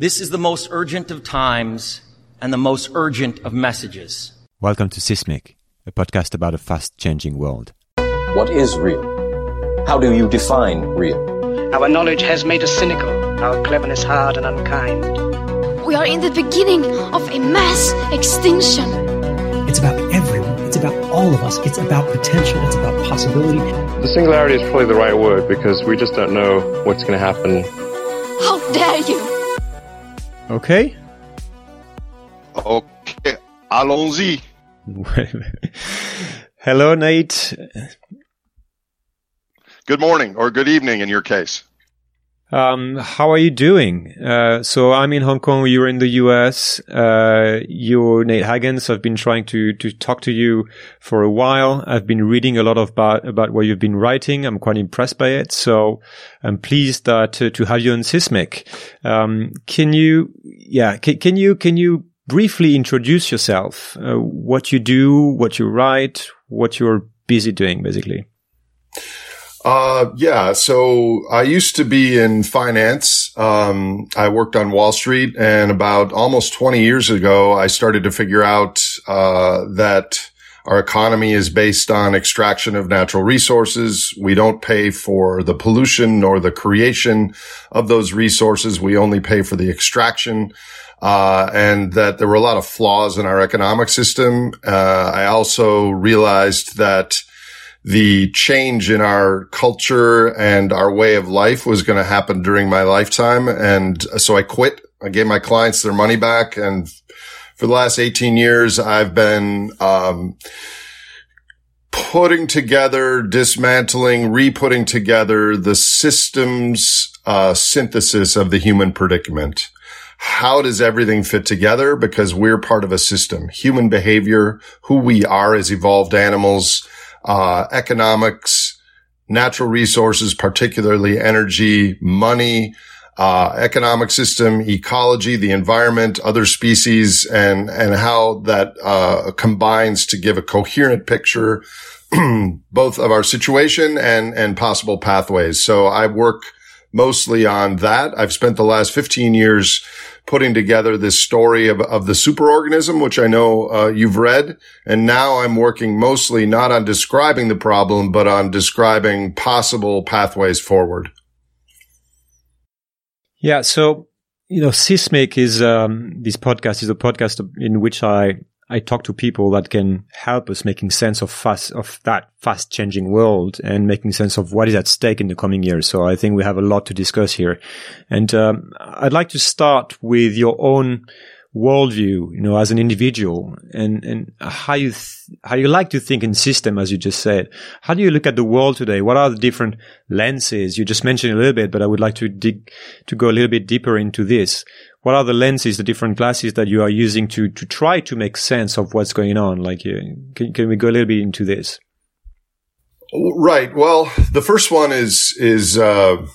This is the most urgent of times and the most urgent of messages. Welcome to Sismique, a podcast about a fast changing world. What is real? How do you define real? Our knowledge has made us cynical, our cleverness hard and unkind. We are in the beginning of a mass extinction. It's about everyone. It's about all of us. It's about potential. It's about possibility. The singularity is probably the right word because we just don't know what's going to happen. How dare you! Okay. Okay, allons-y. Hello, Nate. Good morning or good evening in your case. Um, how are you doing? Uh, so I'm in Hong Kong. You're in the US. Uh, you're Nate Hagens. I've been trying to, to talk to you for a while. I've been reading a lot of about, about what you've been writing. I'm quite impressed by it. So I'm pleased that uh, to have you on Sismique. Um, can you, yeah, can, can you, can you briefly introduce yourself? Uh, what you do, what you write, what you're busy doing, basically? Uh, yeah. So I used to be in finance. Um, I worked on Wall Street and about almost 20 years ago, I started to figure out, uh, that our economy is based on extraction of natural resources. We don't pay for the pollution nor the creation of those resources. We only pay for the extraction. Uh, and that there were a lot of flaws in our economic system. Uh, I also realized that the change in our culture and our way of life was going to happen during my lifetime. And so I quit. I gave my clients their money back. And for the last 18 years, I've been, um, putting together, dismantling, re-putting together the systems, uh, synthesis of the human predicament. How does everything fit together? Because we're part of a system, human behavior, who we are as evolved animals, uh, economics, natural resources, particularly energy, money, uh, economic system, ecology, the environment, other species, and and how that uh, combines to give a coherent picture both of our situation and and possible pathways. So I work mostly on that. I've spent the last 15 years putting together this story of, of the superorganism, which I know uh, you've read. And now I'm working mostly not on describing the problem, but on describing possible pathways forward. Yeah. So, you know, Sismique is, um, this podcast is a podcast in which I I talk to people that can help us making sense of fast, of that fast changing world and making sense of what is at stake in the coming years. So I think we have a lot to discuss here. And, um, I'd like to start with your own worldview, you know, as an individual and, and how you, th- how you like to think in system, as you just said. How do you look at the world today? What are the different lenses? You just mentioned a little bit, but I would like to dig, to go a little bit deeper into this what are the lenses, the different glasses that you are using to to try to make sense of what's going on? Like, uh, can, can we go a little bit into this? Right. Well, the first one is is uh,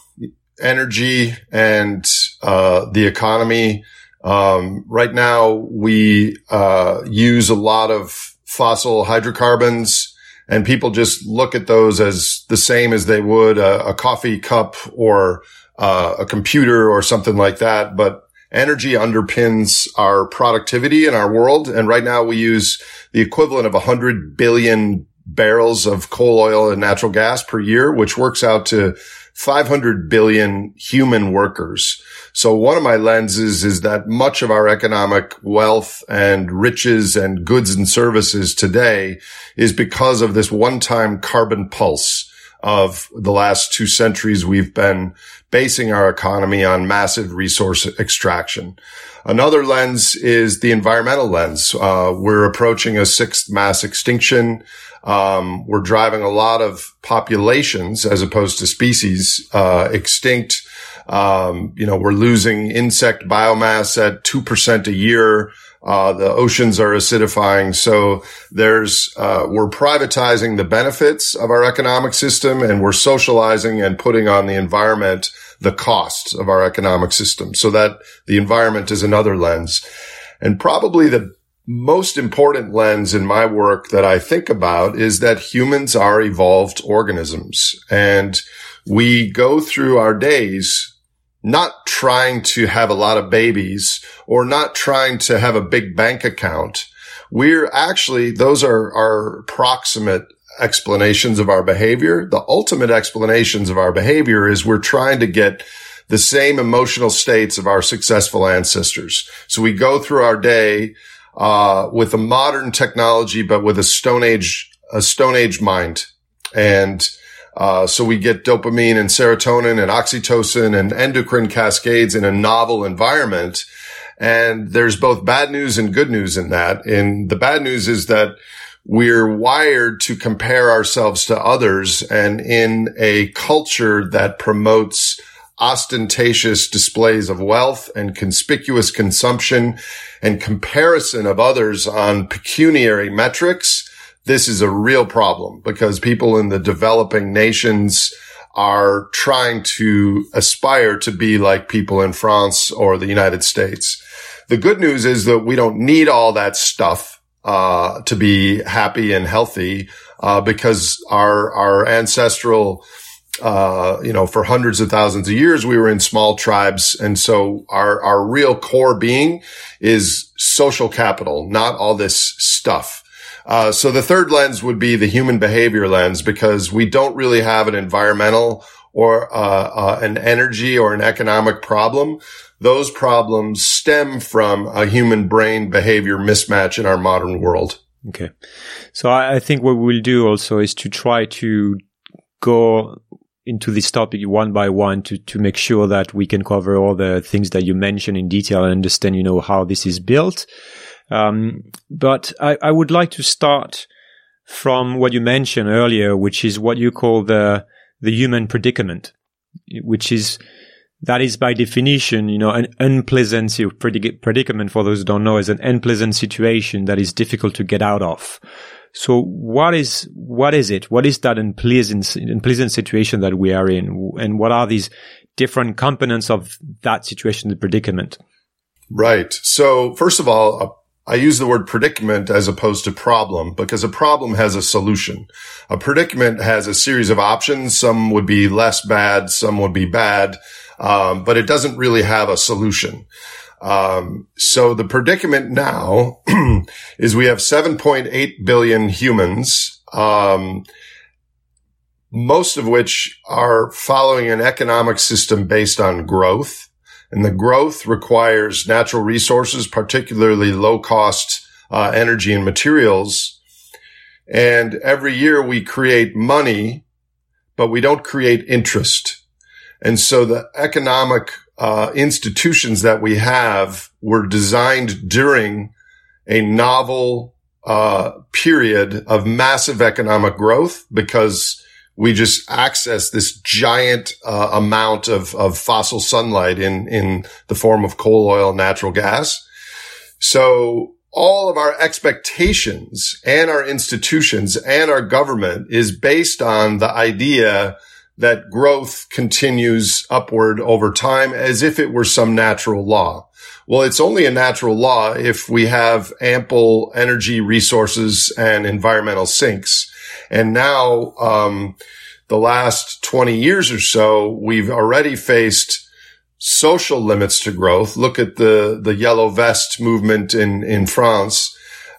energy and uh, the economy. Um, right now, we uh, use a lot of fossil hydrocarbons, and people just look at those as the same as they would a, a coffee cup or uh, a computer or something like that. But energy underpins our productivity in our world. And right now we use the equivalent of 100 billion barrels of coal oil and natural gas per year, which works out to 500 billion human workers. So one of my lenses is that much of our economic wealth and riches and goods and services today is because of this one-time carbon pulse of the last two centuries. We've been basing our economy on massive resource extraction. Another lens is the environmental lens. Uh, we're approaching a sixth mass extinction. Um, we're driving a lot of populations as opposed to species uh, extinct. Um, you know, we're losing insect biomass at two percent a year. Uh, the oceans are acidifying. So there's, uh, we're privatizing the benefits of our economic system and we're socializing and putting on the environment the costs of our economic system so that the environment is another lens. And probably the most important lens in my work that I think about is that humans are evolved organisms and we go through our days not trying to have a lot of babies or not trying to have a big bank account. We're actually, those are our proximate explanations of our behavior. The ultimate explanations of our behavior is we're trying to get the same emotional states of our successful ancestors. So we go through our day, uh, with a modern technology, but with a stone age, a stone age mind. And, uh, so we get dopamine and serotonin and oxytocin and endocrine cascades in a novel environment. And there's both bad news and good news in that. And the bad news is that we're wired to compare ourselves to others and in a culture that promotes ostentatious displays of wealth and conspicuous consumption and comparison of others on pecuniary metrics. This is a real problem because people in the developing nations are trying to aspire to be like people in France or the United States. The good news is that we don't need all that stuff uh, to be happy and healthy uh, because our our ancestral uh, you know, for hundreds of thousands of years, we were in small tribes. And so our, our real core being is social capital, not all this stuff. Uh, so the third lens would be the human behavior lens because we don't really have an environmental or uh, uh, an energy or an economic problem. Those problems stem from a human brain behavior mismatch in our modern world. Okay. So I, think what we'll do also is to try to go into this topic one by one to, to make sure that we can cover all the things that you mentioned in detail and understand, you know, how this is built. Um, but I, I would like to start from what you mentioned earlier, which is what you call the, the human predicament, which is, that is by definition, you know, an unpleasant predicament for those who don't know is an unpleasant situation that is difficult to get out of. So what is, what is it? What is that unpleasant, unpleasant situation that we are in? And what are these different components of that situation, the predicament? Right. So first of all, I use the word predicament as opposed to problem because a problem has a solution. A predicament has a series of options. Some would be less bad. Some would be bad. Um, but it doesn't really have a solution. Um, so the predicament now is we have 7.8 billion humans, um, most of which are following an economic system based on growth. And the growth requires natural resources, particularly low cost uh, energy and materials. And every year we create money, but we don't create interest. And so the economic uh, institutions that we have were designed during a novel uh, period of massive economic growth because we just access this giant uh, amount of, of fossil sunlight in in the form of coal, oil, natural gas. So all of our expectations and our institutions and our government is based on the idea that growth continues upward over time as if it were some natural law. Well, it's only a natural law if we have ample energy resources and environmental sinks. And now, um, the last 20 years or so, we've already faced social limits to growth. Look at the, the yellow vest movement in, in France,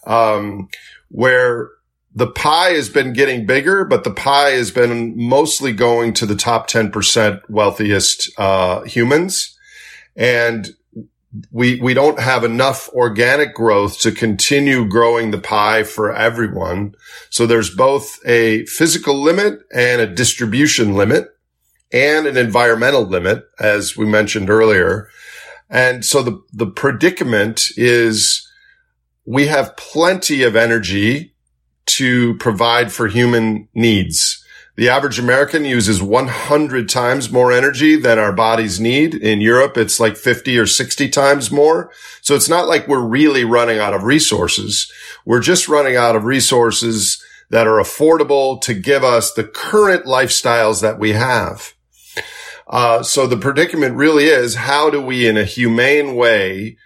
um, where the pie has been getting bigger, but the pie has been mostly going to the top 10% wealthiest, uh, humans. And we, we don't have enough organic growth to continue growing the pie for everyone. So there's both a physical limit and a distribution limit and an environmental limit, as we mentioned earlier. And so the, the predicament is we have plenty of energy to provide for human needs. The average American uses 100 times more energy than our bodies need. In Europe, it's like 50 or 60 times more. So it's not like we're really running out of resources. We're just running out of resources that are affordable to give us the current lifestyles that we have. Uh, so the predicament really is how do we in a humane way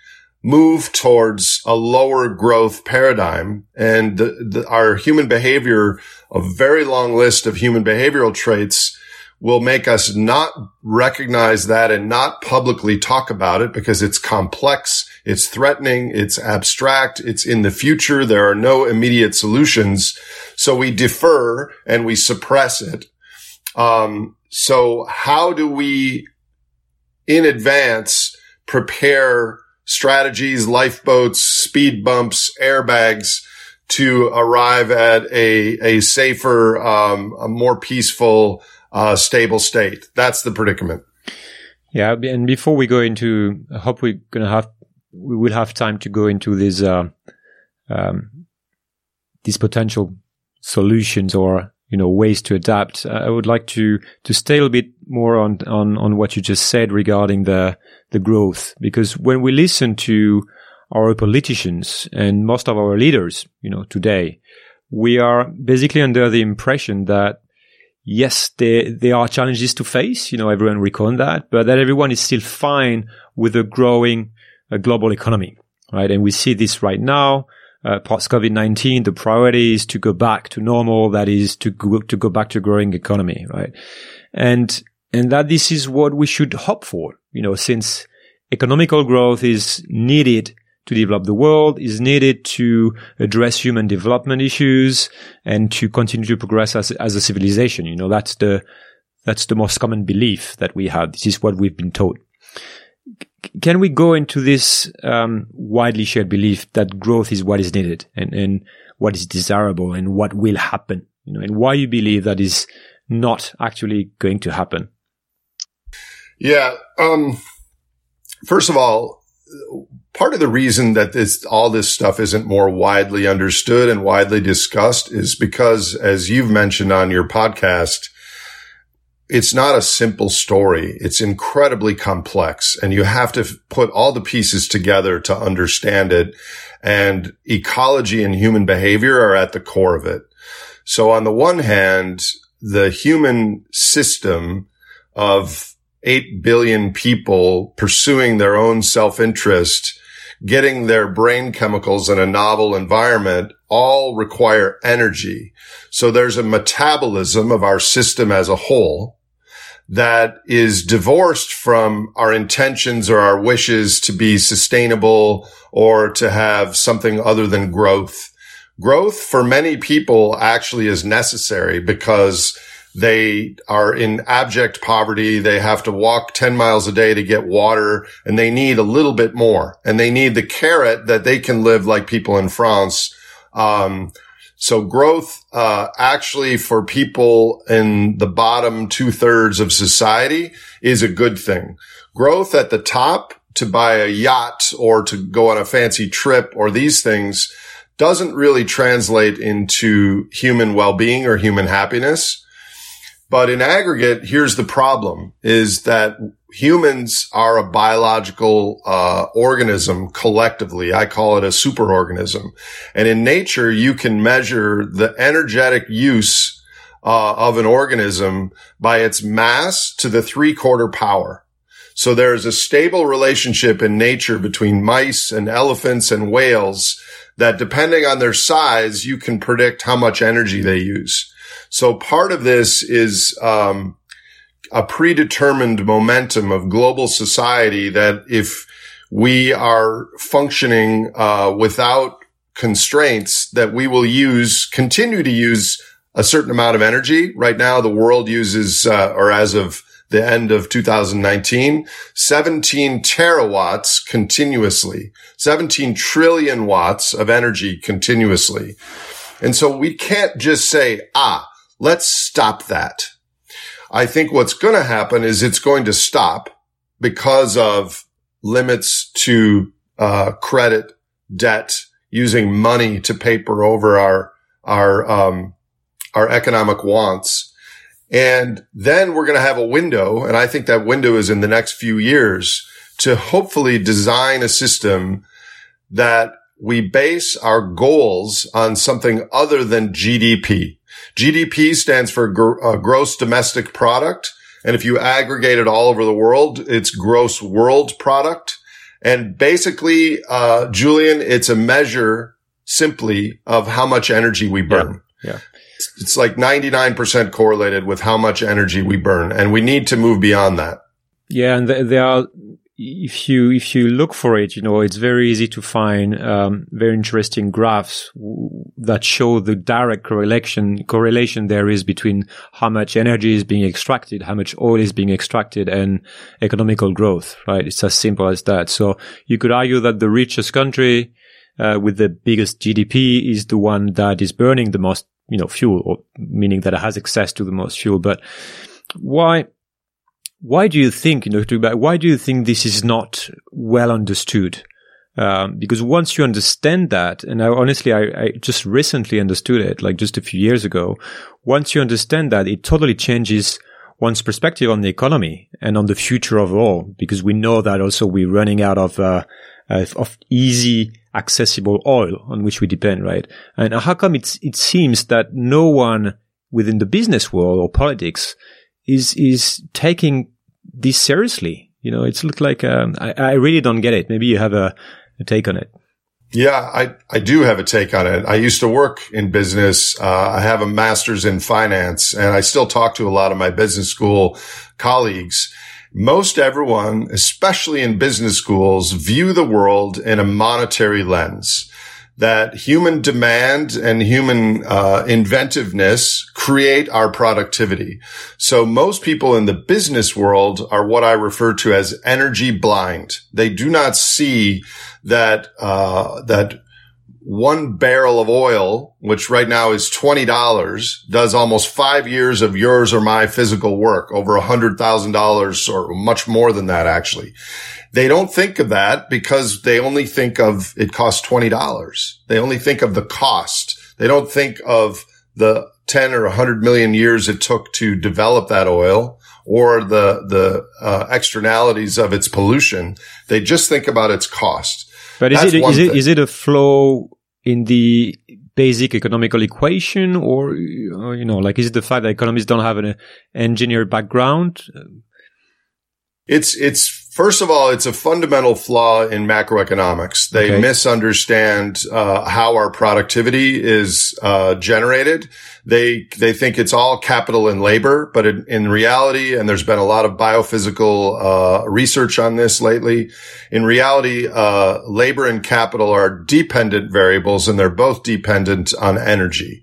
move towards a lower growth paradigm and the, the, our human behavior, a very long list of human behavioral traits will make us not recognize that and not publicly talk about it because it's complex, it's threatening, it's abstract, it's in the future. There are no immediate solutions. So we defer and we suppress it. Um, so how do we in advance prepare strategies, lifeboats, speed bumps, airbags to arrive at a, a safer, um, a more peaceful, uh, stable state. That's the predicament. Yeah, and before we go into, I hope we're gonna have, we will have time to go into these, uh, um, these potential solutions or you know ways to adapt. I would like to to stay a bit more on on on what you just said regarding the the growth because when we listen to our politicians and most of our leaders, you know, today, we are basically under the impression that yes, there there are challenges to face. You know, everyone reckon that, but that everyone is still fine with a growing uh, global economy, right? And we see this right now uh, post COVID nineteen, the priority is to go back to normal. That is to go, to go back to growing economy, right? And and that this is what we should hope for. You know, since economical growth is needed to develop the world, is needed to address human development issues, and to continue to progress as as a civilization. You know, that's the that's the most common belief that we have. This is what we've been taught can we go into this um, widely shared belief that growth is what is needed and, and what is desirable and what will happen, you know, and why you believe that is not actually going to happen? Yeah. Um, first of all, part of the reason that this, all this stuff isn't more widely understood and widely discussed is because, as you've mentioned on your podcast, it's not a simple story. It's incredibly complex and you have to put all the pieces together to understand it. And ecology and human behavior are at the core of it. So on the one hand, the human system of 8 billion people pursuing their own self-interest, getting their brain chemicals in a novel environment all require energy. So there's a metabolism of our system as a whole that is divorced from our intentions or our wishes to be sustainable or to have something other than growth. Growth for many people actually is necessary because they are in abject poverty. They have to walk 10 miles a day to get water and they need a little bit more and they need the carrot that they can live like people in France. Um, so growth, uh, actually for people in the bottom two thirds of society is a good thing. Growth at the top to buy a yacht or to go on a fancy trip or these things doesn't really translate into human well-being or human happiness. But in aggregate, here's the problem is that humans are a biological uh, organism collectively. I call it a superorganism. And in nature, you can measure the energetic use uh, of an organism by its mass to the three quarter power. So there is a stable relationship in nature between mice and elephants and whales that depending on their size, you can predict how much energy they use. So part of this is, um, a predetermined momentum of global society that if we are functioning uh, without constraints, that we will use continue to use a certain amount of energy. Right now, the world uses, uh, or as of the end of 2019, 17 terawatts continuously, 17 trillion watts of energy continuously. And so we can't just say, ah, let's stop that. I think what's going to happen is it's going to stop because of limits to uh, credit, debt, using money to paper over our our um, our economic wants. And then we're going to have a window, and I think that window is in the next few years to hopefully design a system that we base our goals on something other than GDP. GDP stands for gr- uh, gross domestic product. And if you aggregate it all over the world, it's gross world product. And basically, uh, Julien, it's a measure simply of how much energy we burn. Yeah. It's like 99% correlated with how much energy we burn. And we need to move beyond that. Yeah. And th- there are, if you, if you look for it, you know, it's very easy to find, um, very interesting graphs that show the direct correlation, correlation there is between how much energy is being extracted, how much oil is being extracted and economical growth, right? It's as simple as that. So you could argue that the richest country, uh, with the biggest GDP is the one that is burning the most, you know, fuel, or meaning that it has access to the most fuel. But why, why do you think, you know, why do you think this is not well understood? Um, because once you understand that, and I, honestly, I, I just recently understood it, like just a few years ago. Once you understand that, it totally changes one's perspective on the economy and on the future of all, because we know that also we're running out of, uh, of easy, accessible oil on which we depend, right? And how come it's, it seems that no one within the business world or politics is, is taking this seriously? You know, it's looked like, um, I, I really don't get it. Maybe you have a, a take on it. Yeah, I, I do have a take on it. I used to work in business. Uh, I have a master's in finance and I still talk to a lot of my business school colleagues. Most everyone, especially in business schools, view the world in a monetary lens that human demand and human uh, inventiveness create our productivity. So most people in the business world are what I refer to as energy blind. They do not see that uh, that one barrel of oil, which right now is $20, does almost five years of yours or my physical work, over a hundred thousand dollars or much more than that, actually. They don't think of that because they only think of it costs $20. They only think of the cost. They don't think of the 10 or 100 million years it took to develop that oil or the, the uh, externalities of its pollution. They just think about its cost. But is That's it, one it, is it a flow in the basic economical equation or, uh, you know, like is it the fact that economists don't have an engineer background? It's, it's, first of all, it's a fundamental flaw in macroeconomics. They Okay. misunderstand, uh, how our productivity is, uh, generated. They, they think it's all capital and labor, but in, in reality, and there's been a lot of biophysical, uh, research on this lately. In reality, uh, labor and capital are dependent variables and they're both dependent on energy.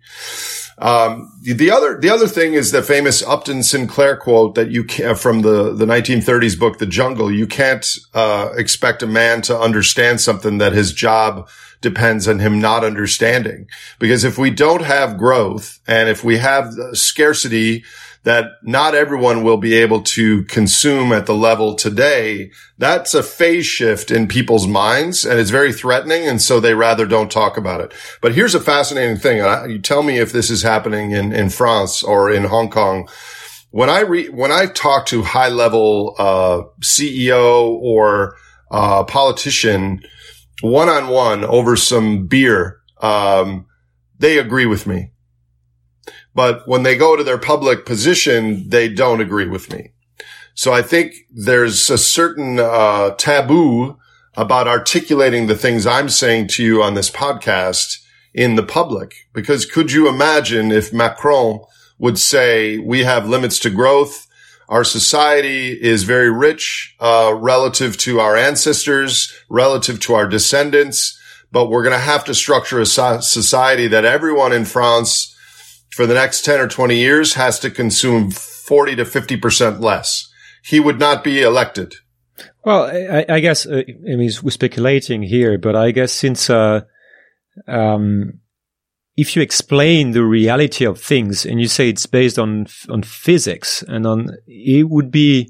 Um, the other, the other thing is the famous Upton Sinclair quote that you can from the, the 1930s book, The Jungle. You can't, uh, expect a man to understand something that his job depends on him not understanding. Because if we don't have growth and if we have scarcity that not everyone will be able to consume at the level today, that's a phase shift in people's minds and it's very threatening. And so they rather don't talk about it. But here's a fascinating thing. I, you tell me if this is happening in, in France or in Hong Kong. When I re, when I talk to high level, uh, CEO or, uh, politician one on one over some beer, um, they agree with me. But when they go to their public position, they don't agree with me. So I think there's a certain uh, taboo about articulating the things I'm saying to you on this podcast in the public. Because could you imagine if Macron would say we have limits to growth? Our society is very rich uh, relative to our ancestors, relative to our descendants, but we're going to have to structure a society that everyone in France for the next 10 or 20 years has to consume 40 to 50% less. He would not be elected. Well, I, I guess, uh, I mean, we're speculating here, but I guess since, uh, um, if you explain the reality of things and you say it's based on, on physics and on, it would be,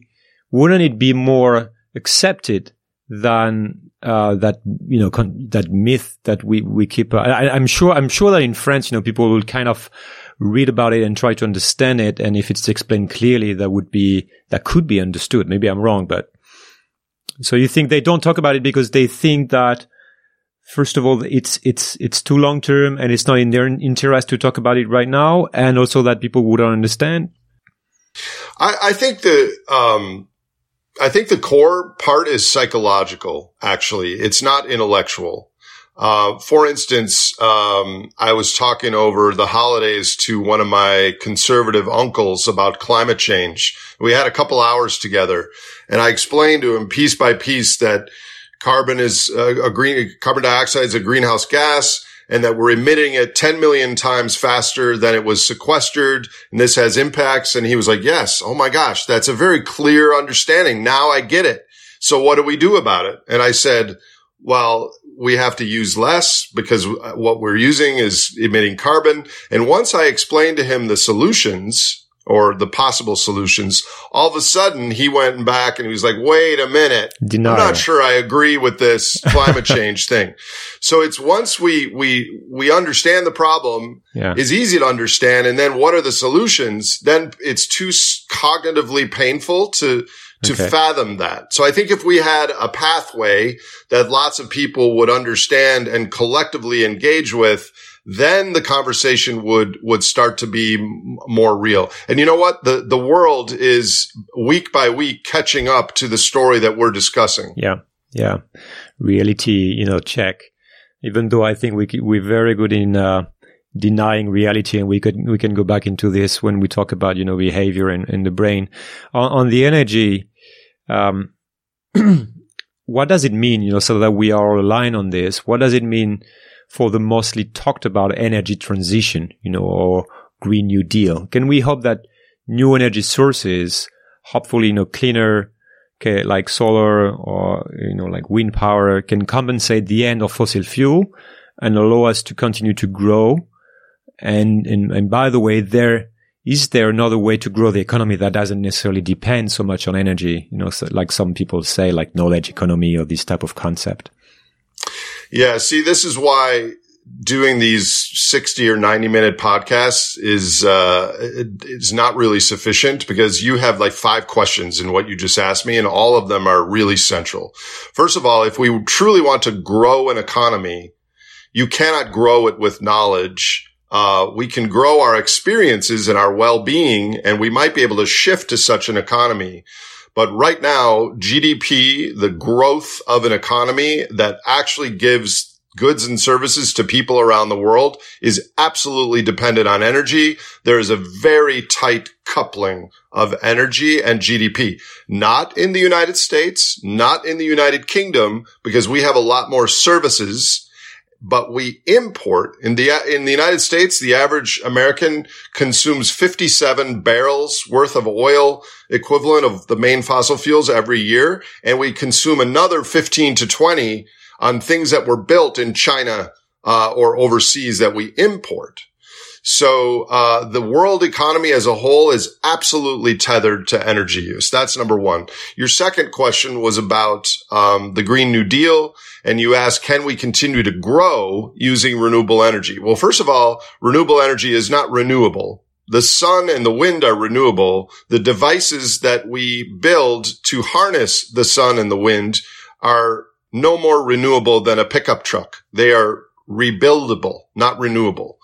wouldn't it be more accepted than, uh, that, you know, con- that myth that we, we keep, uh, I, I'm sure, I'm sure that in France, you know, people will kind of, read about it and try to understand it. And if it's explained clearly, that would be, that could be understood. Maybe I'm wrong, but so you think they don't talk about it because they think that, first of all, it's, it's, it's too long term and it's not in their interest to talk about it right now. And also that people wouldn't understand. I, I think the, um, I think the core part is psychological, actually. It's not intellectual. Uh, for instance, um, I was talking over the holidays to one of my conservative uncles about climate change. We had a couple hours together and I explained to him piece by piece that carbon is a, a green, carbon dioxide is a greenhouse gas and that we're emitting it 10 million times faster than it was sequestered. And this has impacts. And he was like, yes. Oh my gosh. That's a very clear understanding. Now I get it. So what do we do about it? And I said, well, we have to use less because uh, what we're using is emitting carbon. And once I explained to him the solutions or the possible solutions, all of a sudden he went back and he was like, wait a minute. Denial. I'm not sure I agree with this climate change thing. So it's once we, we, we understand the problem Yeah. is easy to understand. And then what are the solutions? Then it's too cognitively painful to, to Okay. fathom that. So I think if we had a pathway that lots of people would understand and collectively engage with, then the conversation would, would start to be m- more real. And you know what? The, the world is week by week catching up to the story that we're discussing. Yeah, yeah. Reality, you know, check. Even though I think we we're very good in uh, denying reality, and we could we can go back into this when we talk about you know behavior and the brain. On, on the energy, um, what does it mean? You know, so that we are all aligned on this. What does it mean for the mostly talked about energy transition? You know, or Green New Deal? Can we hope that new energy sources, hopefully, you know, cleaner okay, like solar or, you know, like wind power can compensate the end of fossil fuel and allow us to continue to grow. And, and, and by the way, there, is there another way to grow the economy that doesn't necessarily depend so much on energy? You know, so like some people say, like knowledge economy or this type of concept. Yeah. See, this is why doing these 60 or 90 minute podcasts is, uh, is not really sufficient because you have like five questions in what you just asked me and all of them are really central. First of all, if we truly want to grow an economy, you cannot grow it with knowledge. Uh, we can grow our experiences and our well-being and we might be able to shift to such an economy. But right now, GDP, the growth of an economy that actually gives goods and services to people around the world is absolutely dependent on energy. There is a very tight coupling of energy and GDP, not in the United States, not in the United Kingdom, because we have a lot more services but we import in the in the United States the average American consumes 57 barrels worth of oil equivalent of the main fossil fuels every year and we consume another 15 to 20 on things that were built in China uh, or overseas that we import so uh, the world economy as a whole is absolutely tethered to energy use. That's number one. Your second question was about um, the Green New Deal, and you asked, can we continue to grow using renewable energy? Well, first of all, renewable energy is not renewable. The sun and the wind are renewable. The devices that we build to harness the sun and the wind are no more renewable than a pickup truck. They are rebuildable, not renewable.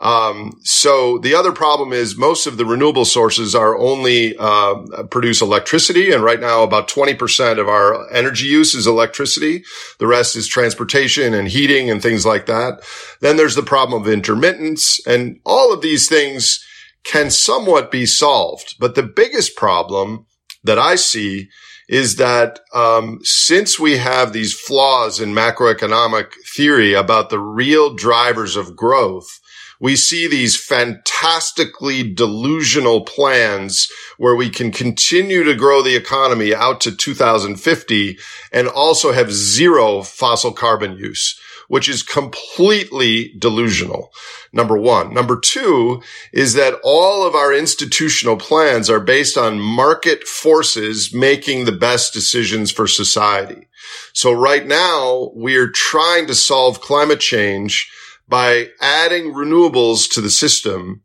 Um, so the other problem is most of the renewable sources are only uh, produce electricity, and right now about 20% of our energy use is electricity. The rest is transportation and heating and things like that. Then there's the problem of intermittence, and all of these things can somewhat be solved. But the biggest problem that I see is that um, since we have these flaws in macroeconomic theory about the real drivers of growth, we see these fantastically delusional plans where we can continue to grow the economy out to 2050 and also have zero fossil carbon use, which is completely delusional. Number one. Number two is that all of our institutional plans are based on market forces making the best decisions for society. So right now we're trying to solve climate change by adding renewables to the system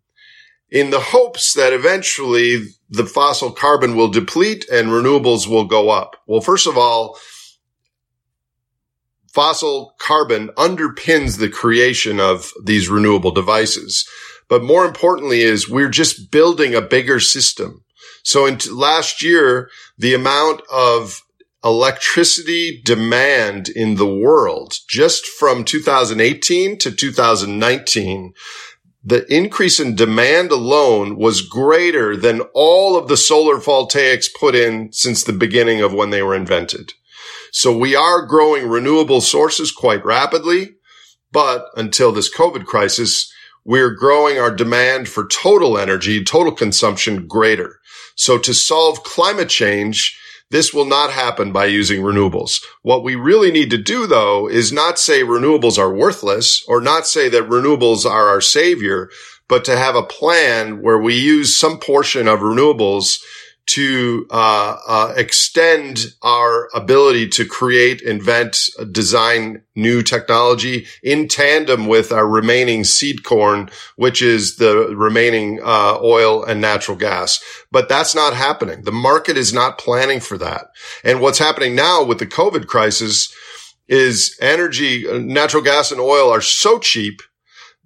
in the hopes that eventually the fossil carbon will deplete and renewables will go up. Well, first of all, fossil carbon underpins the creation of these renewable devices. But more importantly is we're just building a bigger system. So in t- last year, the amount of electricity demand in the world just from 2018 to 2019, the increase in demand alone was greater than all of the solar voltaics put in since the beginning of when they were invented. So we are growing renewable sources quite rapidly, but until this COVID crisis, we're growing our demand for total energy, total consumption greater. So to solve climate change, this will not happen by using renewables. What we really need to do though is not say renewables are worthless or not say that renewables are our savior, but to have a plan where we use some portion of renewables to uh, uh, extend our ability to create, invent, design new technology in tandem with our remaining seed corn, which is the remaining uh, oil and natural gas. But that's not happening. The market is not planning for that. And what's happening now with the COVID crisis is energy, natural gas and oil are so cheap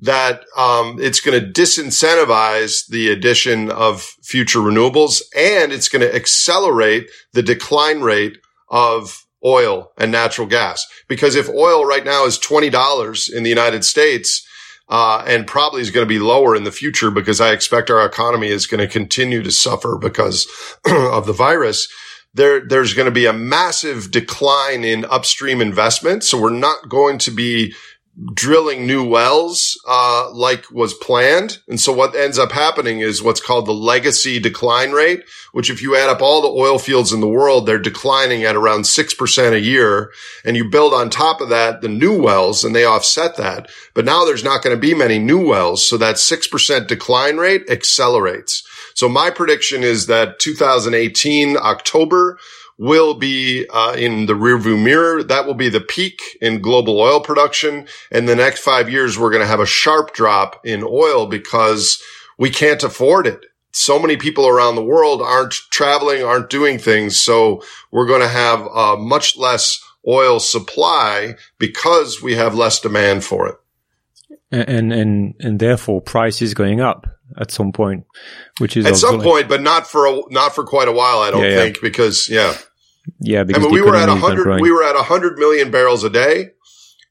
that um, it's going to disincentivize the addition of future renewables and it's going to accelerate the decline rate of oil and natural gas. Because if oil right now is $20 in the United States, uh, and probably is going to be lower in the future because I expect our economy is going to continue to suffer because of the virus. There, there's going to be a massive decline in upstream investment. So we're not going to be drilling new wells uh, like was planned. And so what ends up happening is what's called the legacy decline rate, which if you add up all the oil fields in the world, they're declining at around 6% a year. And you build on top of that the new wells and they offset that. But now there's not going to be many new wells. So that 6% decline rate accelerates. So my prediction is that 2018 October will be uh, in the rearview mirror. That will be the peak in global oil production. In the next five years, we're going to have a sharp drop in oil because we can't afford it. So many people around the world aren't traveling, aren't doing things. So we're going to have a much less oil supply because we have less demand for it. And, and, and therefore price is going up at some point, which is at some point, but not for a, not for quite a while, I don't yeah, think, yeah. because yeah. Yeah, because I mean, we were at hundred. We were at hundred million barrels a day,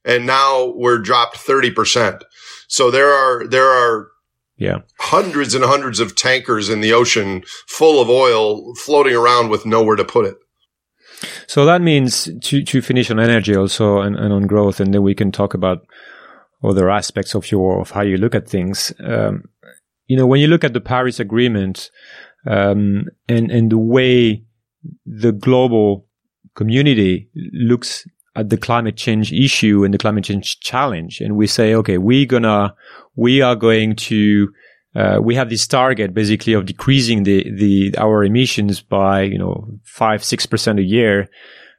and now we're dropped thirty percent. So there are there are yeah hundreds and hundreds of tankers in the ocean full of oil floating around with nowhere to put it. So that means to to finish on energy also and, and on growth, and then we can talk about other aspects of your of how you look at things. Um, you know, when you look at the Paris Agreement um, and and the way the global community looks at the climate change issue and the climate change challenge, and we say, okay, we're gonna, we are going to, uh, we have this target basically of decreasing the the our emissions by you know five six percent a year,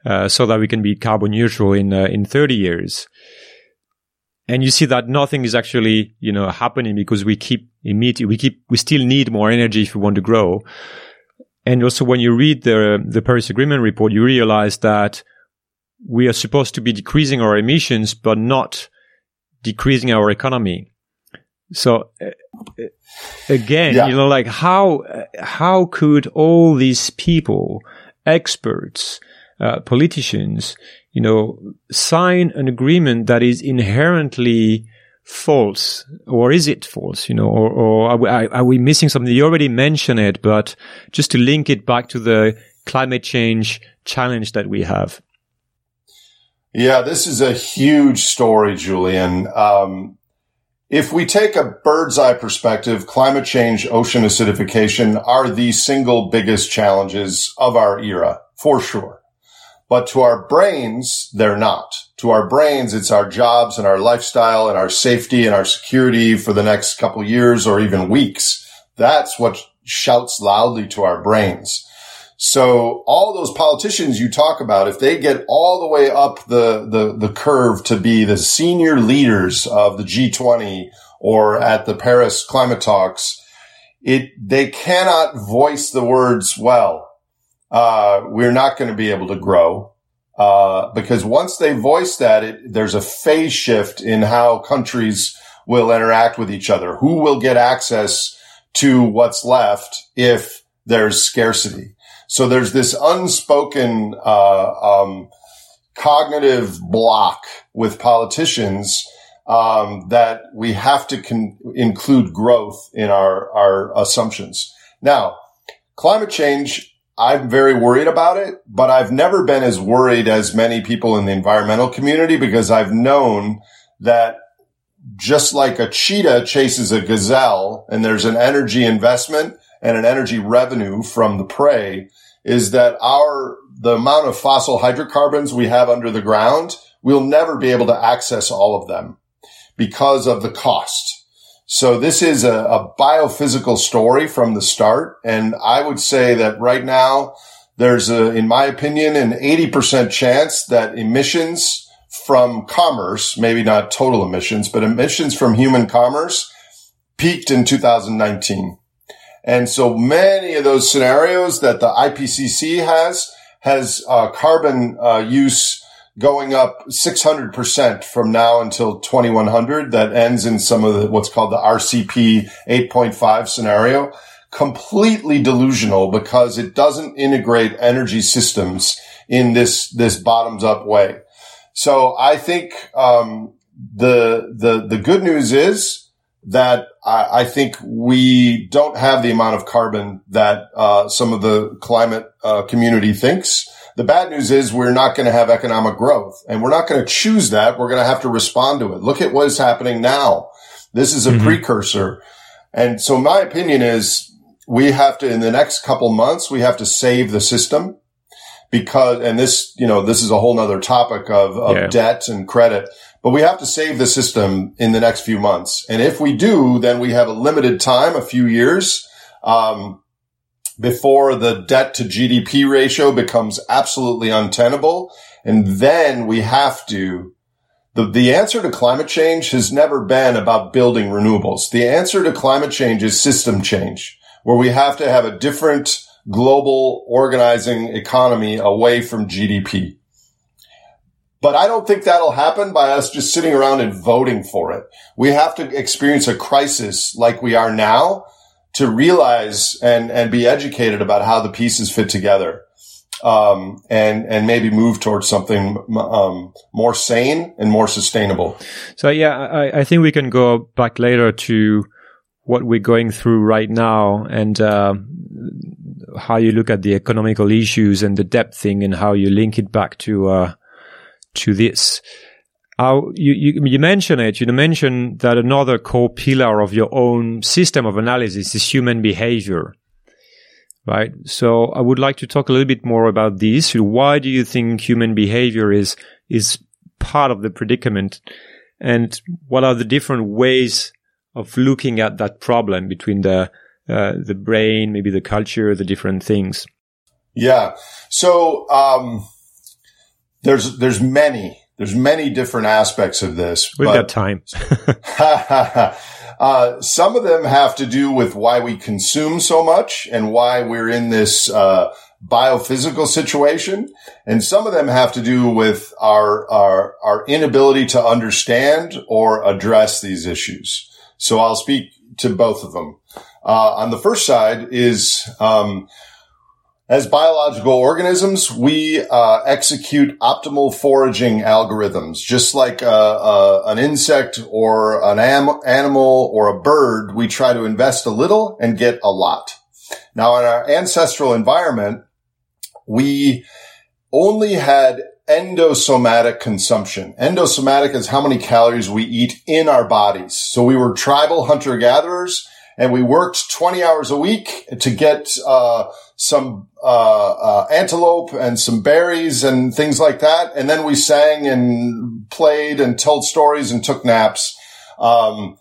uh, so that we can be carbon neutral in uh, in thirty years. And you see that nothing is actually you know happening because we keep emitting, we keep we still need more energy if we want to grow. And also when you read the, the Paris Agreement report, you realize that we are supposed to be decreasing our emissions, but not decreasing our economy. So uh, again, yeah. you know, like how, how could all these people, experts, uh, politicians, you know, sign an agreement that is inherently false? Or is it false you know or, or are, we, are, we, missing something? You already mentioned it but just to link it back to the climate change challenge that we have. Yeah this is a huge story Julien. Um, if we take a bird's eye perspective climate change ocean acidification are the single biggest challenges of our era for sure but to our brains, they're not. To our brains, it's our jobs and our lifestyle and our safety and our security for the next couple years or even weeks. That's what shouts loudly to our brains. So all those politicians you talk about, if they get all the way up the, the, the curve to be the senior leaders of the G20 or at the Paris climate talks, it, they cannot voice the words, well, uh, we're not going to be able to grow. Uh, because once they voice that, it, there's a phase shift in how countries will interact with each other. Who will get access to what's left if there's scarcity? So there's this unspoken, uh, um, cognitive block with politicians um, that we have to con- include growth in our our assumptions. Now, climate change. I'm very worried about it, but I've never been as worried as many people in the environmental community because I've known that just like a cheetah chases a gazelle and there's an energy investment and an energy revenue from the prey is that our, the amount of fossil hydrocarbons we have under the ground, we'll never be able to access all of them because of the cost. So this is a, a biophysical story from the start. And I would say that right now, there's a, in my opinion, an 80% chance that emissions from commerce, maybe not total emissions, but emissions from human commerce peaked in 2019. And so many of those scenarios that the IPCC has, has uh, carbon uh, use going up 600% from now until 2100 that ends in some of the, what's called the RCP 8.5 scenario. Completely delusional because it doesn't integrate energy systems in this, this bottoms up way. So I think, um, the, the, the good news is that I, I, think we don't have the amount of carbon that, uh, some of the climate, uh, community thinks. The bad news is we're not going to have economic growth and we're not going to choose that. We're going to have to respond to it. Look at what is happening now. This is a mm-hmm. precursor. And so my opinion is we have to, in the next couple months, we have to save the system because, and this, you know, this is a whole nother topic of, of yeah. debt and credit, but we have to save the system in the next few months. And if we do, then we have a limited time, a few years. Um, before the debt to GDP ratio becomes absolutely untenable. And then we have to, the, the answer to climate change has never been about building renewables. The answer to climate change is system change, where we have to have a different global organizing economy away from GDP. But I don't think that'll happen by us just sitting around and voting for it. We have to experience a crisis like we are now to realize and, and be educated about how the pieces fit together. Um, and, and maybe move towards something, um, more sane and more sustainable. So yeah, I, I think we can go back later to what we're going through right now and, uh, how you look at the economical issues and the debt thing and how you link it back to, uh, to this how you, you, you mention it, you mentioned that another core pillar of your own system of analysis is human behavior. Right. So I would like to talk a little bit more about this. Why do you think human behavior is, is part of the predicament? And what are the different ways of looking at that problem between the, uh, the brain, maybe the culture, the different things? Yeah. So, um, there's, there's many there's many different aspects of this. We've got time. uh, some of them have to do with why we consume so much and why we're in this uh, biophysical situation, and some of them have to do with our our our inability to understand or address these issues. So I'll speak to both of them. Uh, on the first side is um, as biological organisms, we uh, execute optimal foraging algorithms, just like uh, uh, an insect or an am- animal or a bird. We try to invest a little and get a lot. Now, in our ancestral environment, we only had endosomatic consumption. Endosomatic is how many calories we eat in our bodies. So we were tribal hunter gatherers and we worked 20 hours a week to get uh, some uh, uh, antelope and some berries and things like that. And then we sang and played and told stories and took naps. Um,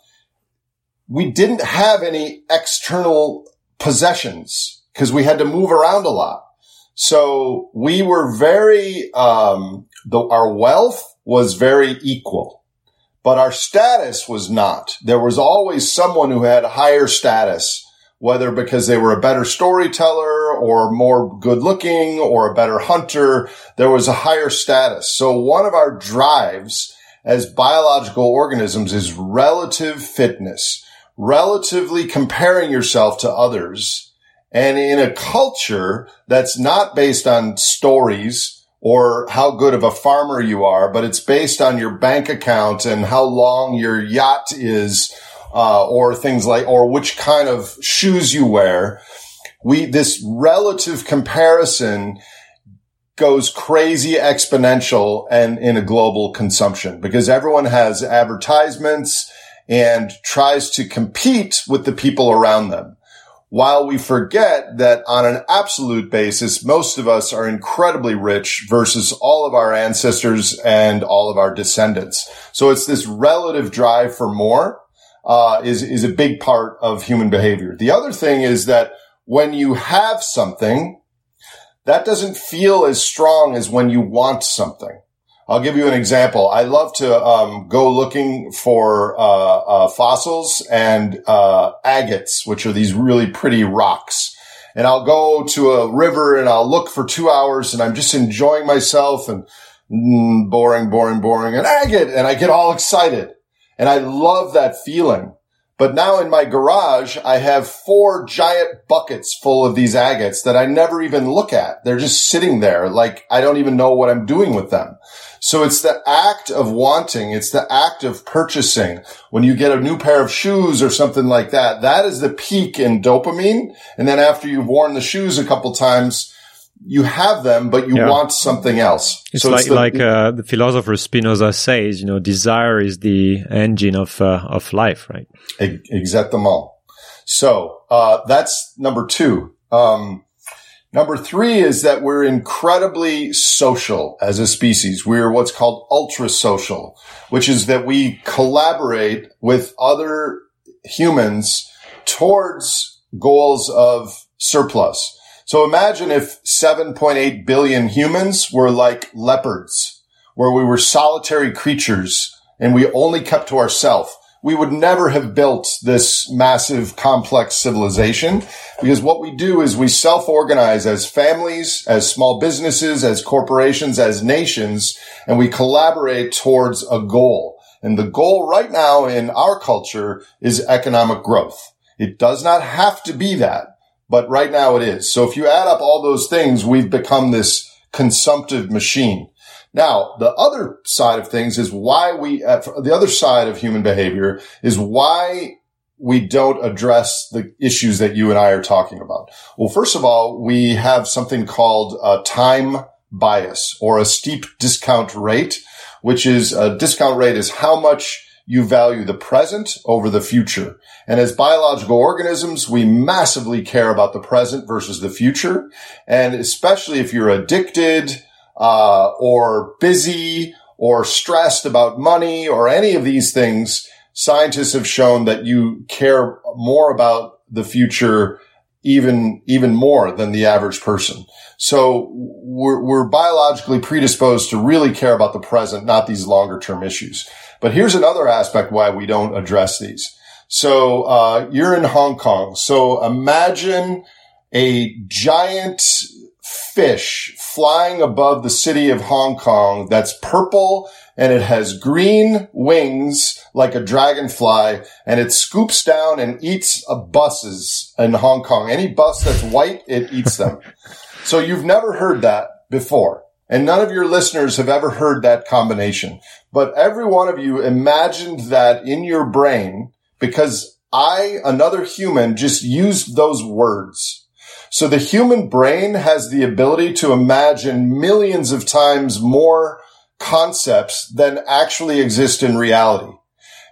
we didn't have any external possessions because we had to move around a lot. So we were very, um, the, our wealth was very equal but our status was not. There was always someone who had higher status, whether because they were a better storyteller or more good looking or a better hunter. There was a higher status. So one of our drives as biological organisms is relative fitness, relatively comparing yourself to others And in a culture that's not based on stories or how good of a farmer you are, but it's based on your bank account and how long your yacht is, uh, or things like, or which kind of shoes you wear. We, this relative comparison goes crazy exponential and in a global consumption because everyone has advertisements and tries to compete with the people around them. While we forget that on an absolute basis, most of us are incredibly rich versus all of our ancestors and all of our descendants. So it's this relative drive for more, uh, is, is a big part of human behavior. The other thing is that when you have something, that doesn't feel as strong as when you want something. I'll give you an example. I love to um, go looking for uh, uh, fossils and uh, agates, which are these really pretty rocks. And I'll go to a river and I'll look for two hours and I'm just enjoying myself and mm, boring, boring, boring, an agate. And I get all excited. And I love that feeling. But now in my garage, I have four giant buckets full of these agates that I never even look at. They're just sitting there. Like I don't even know what I'm doing with them. So it's the act of wanting. It's the act of purchasing. When you get a new pair of shoes or something like that, that is the peak in dopamine. And then after you've worn the shoes a couple times, you have them, but you yeah. want something else. It's so like it's the, like uh, the philosopher Spinoza says, you know, desire is the engine of uh, of life, right? Exactement. So uh, that's number two. Um, number three is that we're incredibly social as a species. We're what's called ultra social, which is that we collaborate with other humans towards goals of surplus. So imagine if 7.8 billion humans were like leopards, where we were solitary creatures and we only kept to ourselves. We would never have built this massive complex civilization because what we do is we self-organize as families, as small businesses, as corporations, as nations, and we collaborate towards a goal. And the goal right now in our culture is economic growth. It does not have to be that but right now it is. So if you add up all those things, we've become this consumptive machine. Now, the other side of things is why we, uh, the other side of human behavior is why we don't address the issues that you and I are talking about. Well, first of all, we have something called a time bias or a steep discount rate, which is a discount rate is how much you value the present over the future. And as biological organisms, we massively care about the present versus the future. And especially if you're addicted, uh, or busy or stressed about money or any of these things, scientists have shown that you care more about the future even, even more than the average person. So we're, we're biologically predisposed to really care about the present, not these longer term issues. But here's another aspect why we don't address these. So uh, you're in Hong Kong. So imagine a giant fish flying above the city of Hong Kong that's purple and it has green wings like a dragonfly and it scoops down and eats uh, buses in Hong Kong. Any bus that's white, it eats them. so you've never heard that before. And none of your listeners have ever heard that combination. But every one of you imagined that in your brain because I, another human, just used those words. So the human brain has the ability to imagine millions of times more concepts than actually exist in reality.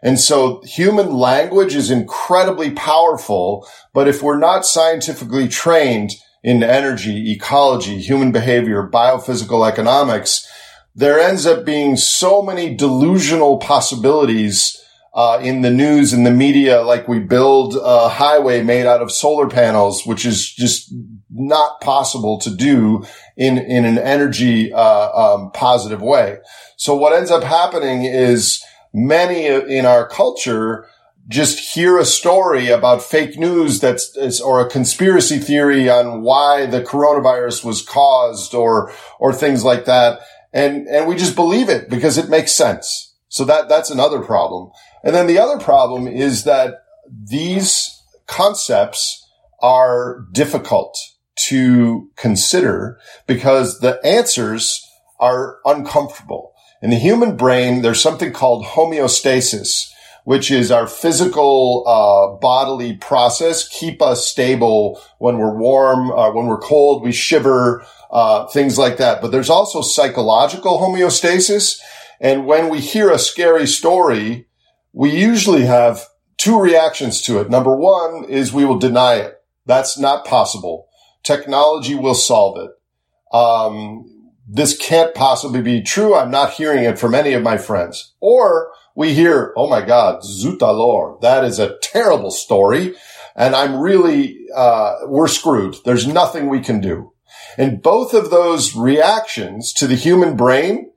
And so human language is incredibly powerful, but if we're not scientifically trained, in energy, ecology, human behavior, biophysical economics, there ends up being so many delusional possibilities uh, in the news and the media, like we build a highway made out of solar panels, which is just not possible to do in in an energy uh, um, positive way. So what ends up happening is many in our culture just hear a story about fake news that's or a conspiracy theory on why the coronavirus was caused or or things like that. And and we just believe it because it makes sense. So that that's another problem and then the other problem is that these concepts are difficult to consider because the answers are uncomfortable. In the human brain, there's something called homeostasis, which is our physical uh, bodily process keep us stable when we're warm uh, when we're cold we shiver uh, things like that but there's also psychological homeostasis and when we hear a scary story we usually have two reactions to it. Number one is we will deny it. That's not possible. Technology will solve it. Um, this can't possibly be true. I'm not hearing it from any of my friends. Or we hear, oh my God, Zutalor, that is a terrible story. And I'm really, uh, we're screwed. There's nothing we can do. And both of those reactions to the human brain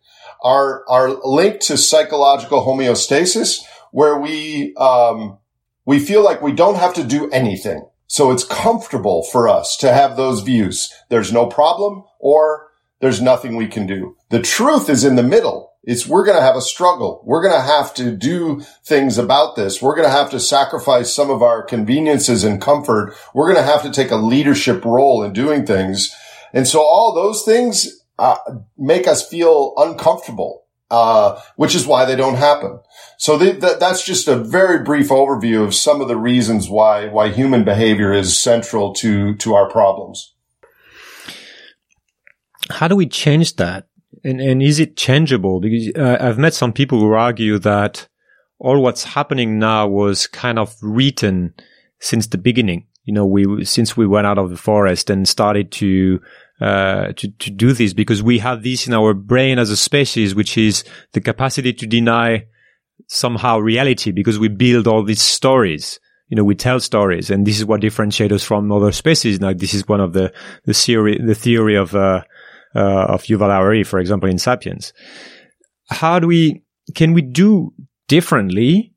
are, are linked to psychological homeostasis where we, um, we feel like we don't have to do anything. So it's comfortable for us to have those views. There's no problem or there's nothing we can do. The truth is in the middle it's we're going to have a struggle. We're going to have to do things about this. We're going to have to sacrifice some of our conveniences and comfort. We're going to have to take a leadership role in doing things. And so all those things uh, make us feel uncomfortable, uh, which is why they don't happen. So they, that, that's just a very brief overview of some of the reasons why why human behavior is central to to our problems. How do we change that? And, and is it changeable? Because uh, I've met some people who argue that all what's happening now was kind of written since the beginning. You know, we, since we went out of the forest and started to, uh, to, to do this because we have this in our brain as a species, which is the capacity to deny somehow reality because we build all these stories. You know, we tell stories and this is what differentiates us from other species. Now, this is one of the, the theory, the theory of, uh, uh, of Yuval Harari, for example, in Sapiens. How do we, can we do differently?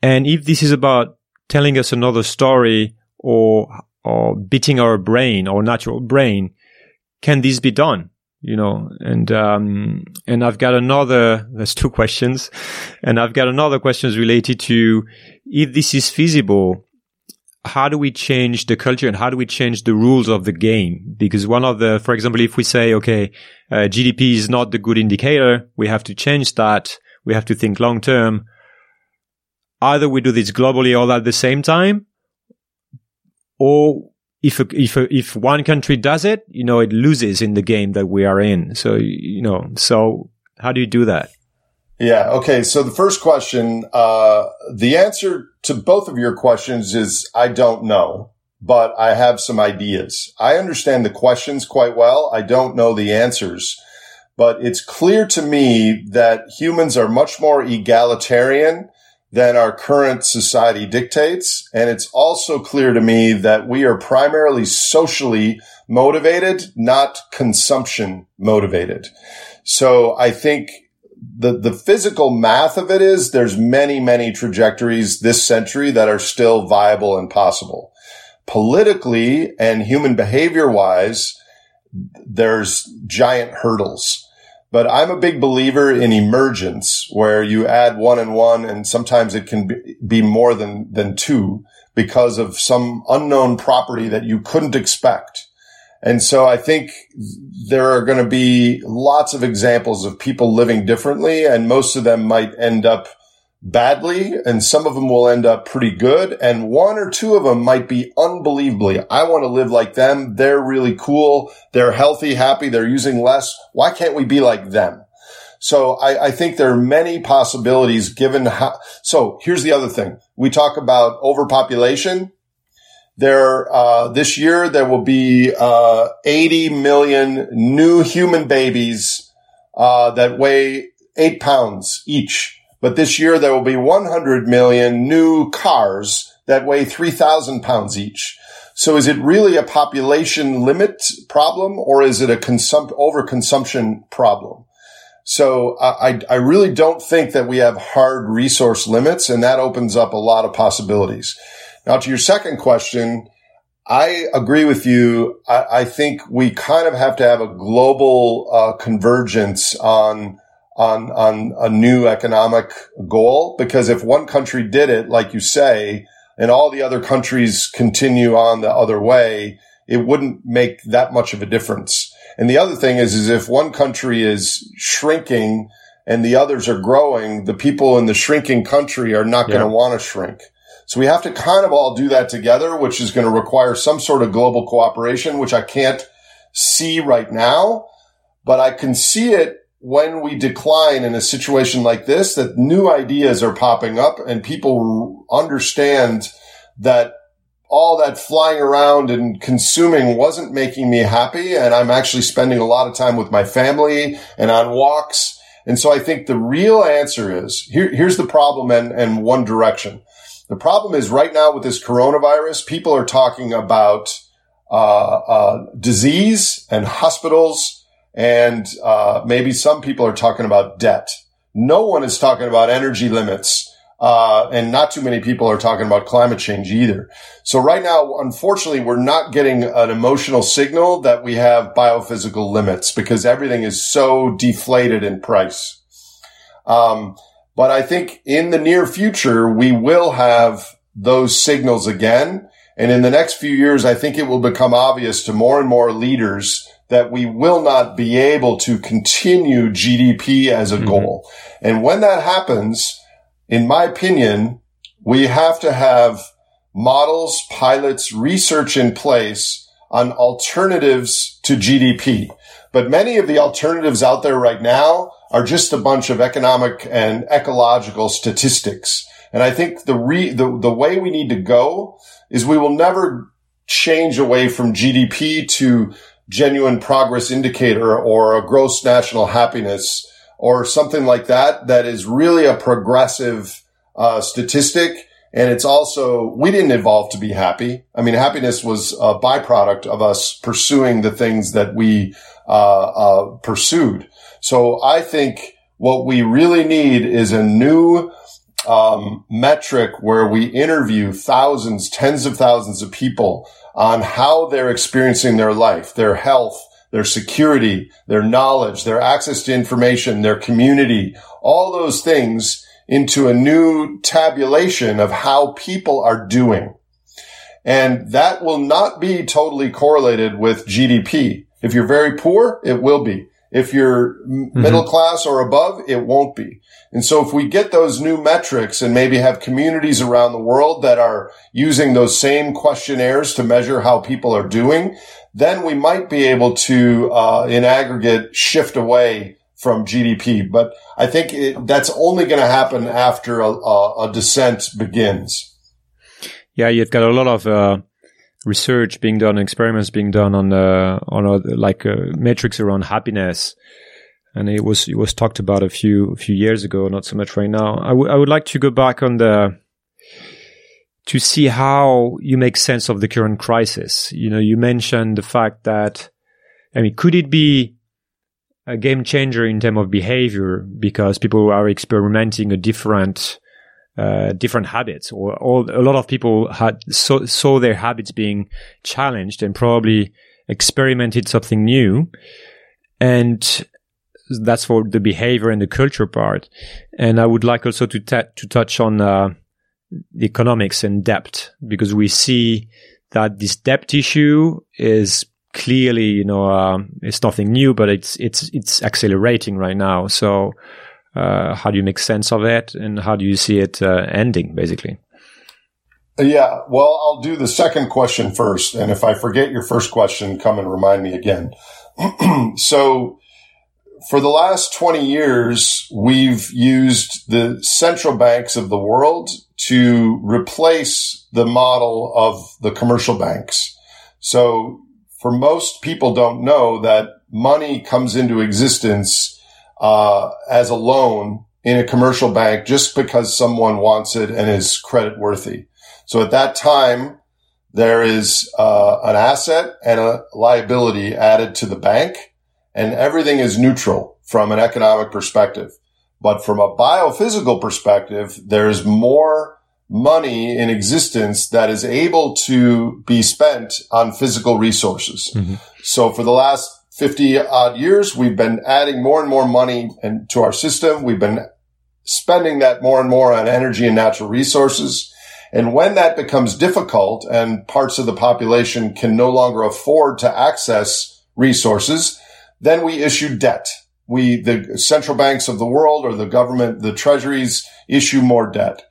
And if this is about telling us another story or, or beating our brain or natural brain, can this be done? You know, and, um, and I've got another, there's two questions and I've got another questions related to if this is feasible, how do we change the culture and how do we change the rules of the game? Because one of the, for example, if we say, okay, uh, GDP is not the good indicator, we have to change that. We have to think long term. Either we do this globally all at the same time, or if if if one country does it, you know, it loses in the game that we are in. So you know, so how do you do that? Yeah. Okay. So the first question, uh, the answer to both of your questions is I don't know, but I have some ideas. I understand the questions quite well. I don't know the answers, but it's clear to me that humans are much more egalitarian than our current society dictates. And it's also clear to me that we are primarily socially motivated, not consumption motivated. So I think the, the physical math of it is there's many, many trajectories this century that are still viable and possible. Politically and human behavior wise, there's giant hurdles. But I'm a big believer in emergence where you add one and one and sometimes it can be more than, than two because of some unknown property that you couldn't expect. And so I think there are going to be lots of examples of people living differently and most of them might end up badly and some of them will end up pretty good. And one or two of them might be unbelievably. I want to live like them. They're really cool. They're healthy, happy. They're using less. Why can't we be like them? So I, I think there are many possibilities given how, so here's the other thing. We talk about overpopulation there, uh, this year there will be uh, 80 million new human babies uh, that weigh eight pounds each. But this year there will be 100 million new cars that weigh 3,000 pounds each. So is it really a population limit problem or is it a consum- overconsumption problem? So I, I really don't think that we have hard resource limits and that opens up a lot of possibilities. Now to your second question, I agree with you. I, I think we kind of have to have a global uh, convergence on on on a new economic goal because if one country did it, like you say, and all the other countries continue on the other way, it wouldn't make that much of a difference. And the other thing is, is if one country is shrinking and the others are growing, the people in the shrinking country are not going to want to shrink. So we have to kind of all do that together, which is going to require some sort of global cooperation, which I can't see right now, but I can see it when we decline in a situation like this, that new ideas are popping up and people understand that all that flying around and consuming wasn't making me happy. And I'm actually spending a lot of time with my family and on walks. And so I think the real answer is here, here's the problem and, and one direction. The problem is right now with this coronavirus, people are talking about uh, uh, disease and hospitals, and uh, maybe some people are talking about debt. No one is talking about energy limits, uh, and not too many people are talking about climate change either. So right now, unfortunately, we're not getting an emotional signal that we have biophysical limits because everything is so deflated in price. Um, but I think in the near future, we will have those signals again. And in the next few years, I think it will become obvious to more and more leaders that we will not be able to continue GDP as a mm-hmm. goal. And when that happens, in my opinion, we have to have models, pilots, research in place on alternatives to GDP. But many of the alternatives out there right now are just a bunch of economic and ecological statistics. And I think the re, the, the way we need to go is we will never change away from GDP to genuine progress indicator or a gross national happiness or something like that that is really a progressive uh, statistic. And it's also we didn't evolve to be happy. I mean happiness was a byproduct of us pursuing the things that we uh, uh, pursued. So I think what we really need is a new um, metric where we interview thousands, tens of thousands of people on how they're experiencing their life, their health, their security, their knowledge, their access to information, their community, all those things into a new tabulation of how people are doing. And that will not be totally correlated with GDP. If you're very poor, it will be. If you're mm-hmm. middle class or above, it won't be. And so if we get those new metrics and maybe have communities around the world that are using those same questionnaires to measure how people are doing, then we might be able to, uh, in aggregate, shift away from GDP. But I think it, that's only going to happen after a, a, a, descent begins. Yeah, you've got a lot of uh, research being done, experiments being done on uh, on like uh, metrics around happiness, and it was it was talked about a few a few years ago, not so much right now. I, w- I would I would like to go back on the to see how you make sense of the current crisis. You know, you mentioned the fact that I mean, could it be a game changer in terms of behavior because people are experimenting a different uh, different habits. Or all, a lot of people had saw, their habits being challenged and probably experimented something new. And that's for the behavior and the culture part. And i would like also to t- to touch on uh, the economics and debt because we see that this debt issue is clearly you know uh, it's nothing new but it's it's it's accelerating right now. So uh, how do you make sense of it and how do you see it uh, ending basically? Yeah well i'll do the second question first and if i forget your first question come and remind me again. So for the last 20 years we've used the central banks of the world to replace the model of the commercial banks. So for most people don't know that money comes into existence uh, as a loan in a commercial bank just because someone wants it and is credit worthy. So at that time, there is uh, an asset and a liability added to the bank, and everything is neutral from an economic perspective. But from a biophysical perspective, there's more money in existence that is able to be spent on physical resources. Mm-hmm. So for the last 50 odd years, we've been adding more and more money into our system. We've been spending that more and more on energy and natural resources. And when that becomes difficult and parts of the population can no longer afford to access resources, then we issue debt. We, the central banks of the world or the government, the treasuries issue more debt.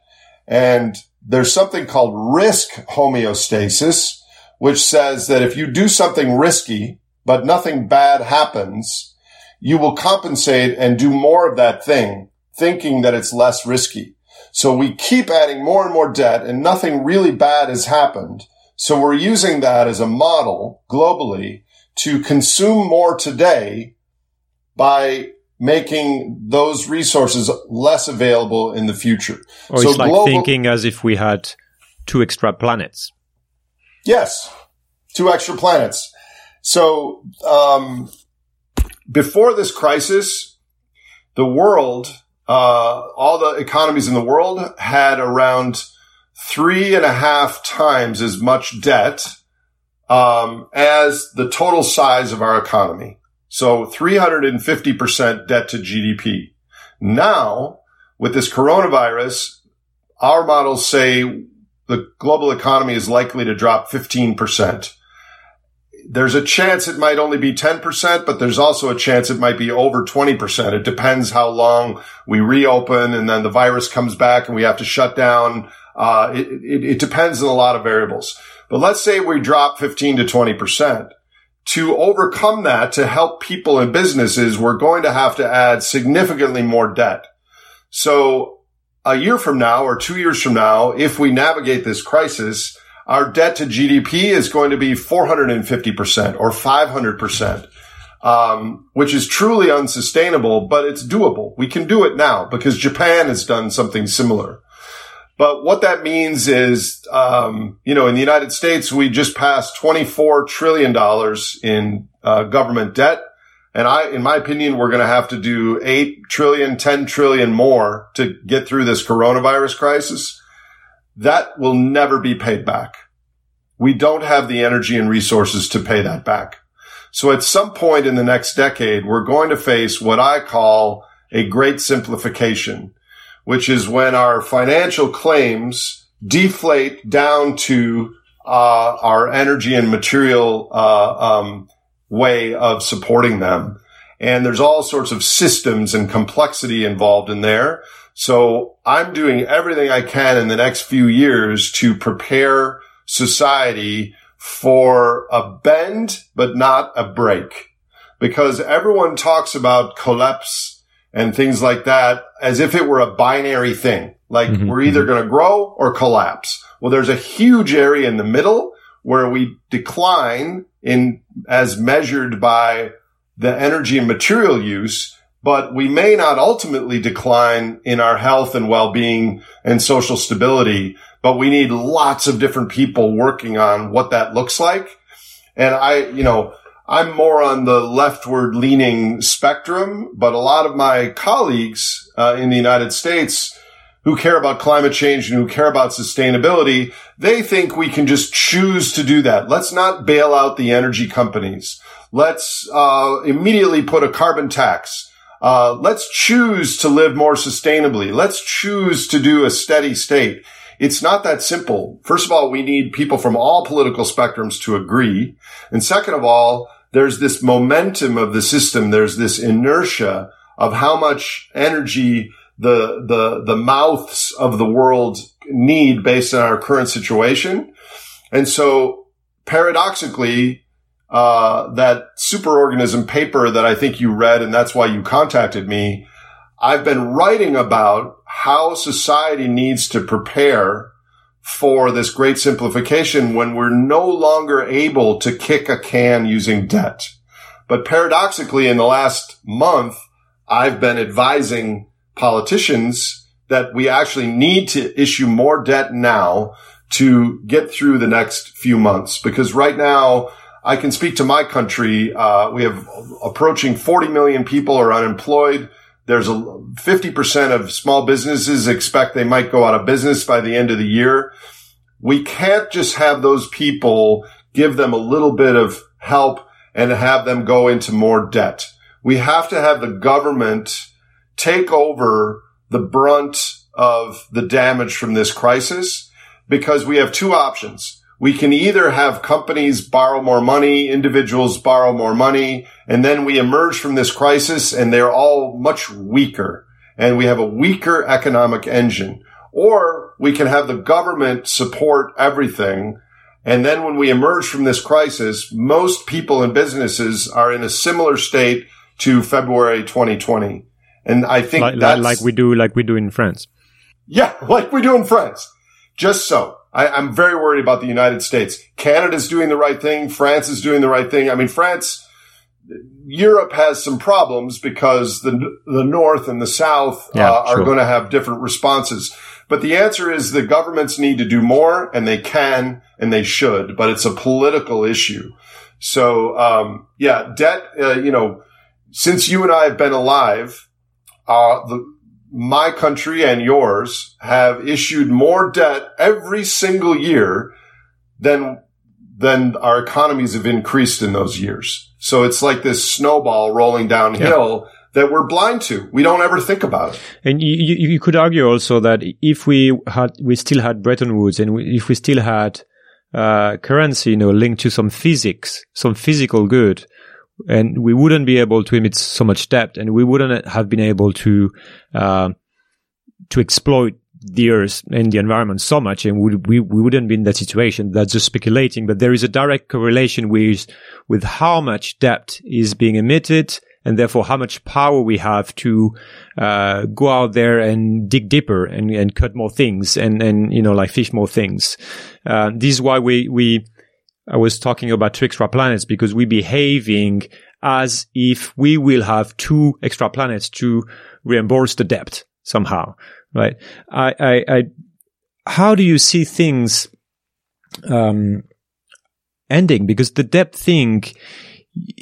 And there's something called risk homeostasis, which says that if you do something risky, but nothing bad happens, you will compensate and do more of that thing, thinking that it's less risky. So we keep adding more and more debt and nothing really bad has happened. So we're using that as a model globally to consume more today by making those resources less available in the future. Or so it's like global- thinking as if we had two extra planets. Yes, two extra planets. So um, before this crisis, the world, uh, all the economies in the world had around three and a half times as much debt um, as the total size of our economy. So 350% debt to GDP. Now, with this coronavirus, our models say the global economy is likely to drop 15%. There's a chance it might only be 10%, but there's also a chance it might be over 20%. It depends how long we reopen and then the virus comes back and we have to shut down. Uh, it, it, it depends on a lot of variables. But let's say we drop 15 to 20%. To overcome that, to help people and businesses, we're going to have to add significantly more debt. So a year from now or two years from now, if we navigate this crisis, our debt to GDP is going to be 450% or 500%, um, which is truly unsustainable, but it's doable. We can do it now because Japan has done something similar. But what that means is, um, you know, in the United States, we just passed $24 trillion in uh, government debt. And I, in my opinion, we're going to have to do 8 trillion, 10 trillion more to get through this coronavirus crisis. That will never be paid back. We don't have the energy and resources to pay that back. So at some point in the next decade, we're going to face what I call a great simplification, which is when our financial claims deflate down to uh, our energy and material uh, um, way of supporting them. And there's all sorts of systems and complexity involved in there. So I'm doing everything I can in the next few years to prepare society for a bend, but not a break. Because everyone talks about collapse and things like that as if it were a binary thing. Like Mhm, we're either going to grow or collapse. Well, there's a huge area in the middle where we decline in as measured by the energy and material use, but we may not ultimately decline in our health and well-being and social stability, but we need lots of different people working on what that looks like. And I, you know, I'm more on the leftward leaning spectrum, but a lot of my colleagues uh, in the United States who care about climate change and who care about sustainability, they think we can just choose to do that. Let's not bail out the energy companies. Let's uh, immediately put a carbon tax. Uh, let's choose to live more sustainably. Let's choose to do a steady state. It's not that simple. First of all, we need people from all political spectrums to agree. And second of all, there's this momentum of the system. There's this inertia of how much energy the, the, the mouths of the world need based on our current situation. And so paradoxically, uh, that superorganism paper that I think you read, and that's why you contacted me. I've been writing about how society needs to prepare for this great simplification when we're no longer able to kick a can using debt. But paradoxically, in the last month, I've been advising politicians that we actually need to issue more debt now to get through the next few months. Because right now, I can speak to my country. Uh, we have approaching 40 million people are unemployed. There's a 50% of small businesses expect they might go out of business by the end of the year. We can't just have those people give them a little bit of help and have them go into more debt. We have to have the government take over the brunt of the damage from this crisis. because we have two options. We can either have companies borrow more money, individuals borrow more money, and then we emerge from this crisis and they're all much weaker and we have a weaker economic engine. Or we can have the government support everything. And then when we emerge from this crisis, most people and businesses are in a similar state to February 2020. And I think like, that's like we do, like we do in France. yeah, like we do in France. Just so. I, I'm very worried about the United States. Canada's doing the right thing. France is doing the right thing. I mean, France, Europe has some problems because the the North and the South Yeah, uh, are sure. going to have different responses. But the answer is the governments need to do more, and they can, and they should. But it's a political issue. So, um, yeah, debt. Uh, you know, since you and I have been alive, uh, the my country and yours have issued more debt every single year than than our economies have increased in those years. So it's like this snowball rolling downhill that we're blind to. We don't ever think about it. And you, you, you could argue also that if we had, we still had Bretton Woods and we, if we still had, uh, currency, you know, linked to some physics, some physical good, and we wouldn't be able to emit so much debt and we wouldn't have been able to, uh, to exploit the earth and the environment so much and we, we, we wouldn't be in that situation. That's just speculating, but there is a direct correlation with, with how much debt is being emitted and therefore how much power we have to, uh, go out there and dig deeper and, and cut more things and, and, you know, like fish more things. Uh, this is why we, we, I was talking about two extra planets because we're behaving as if we will have two extra planets to reimburse the debt somehow, right? I, I, I how do you see things, um, ending? Because the debt thing,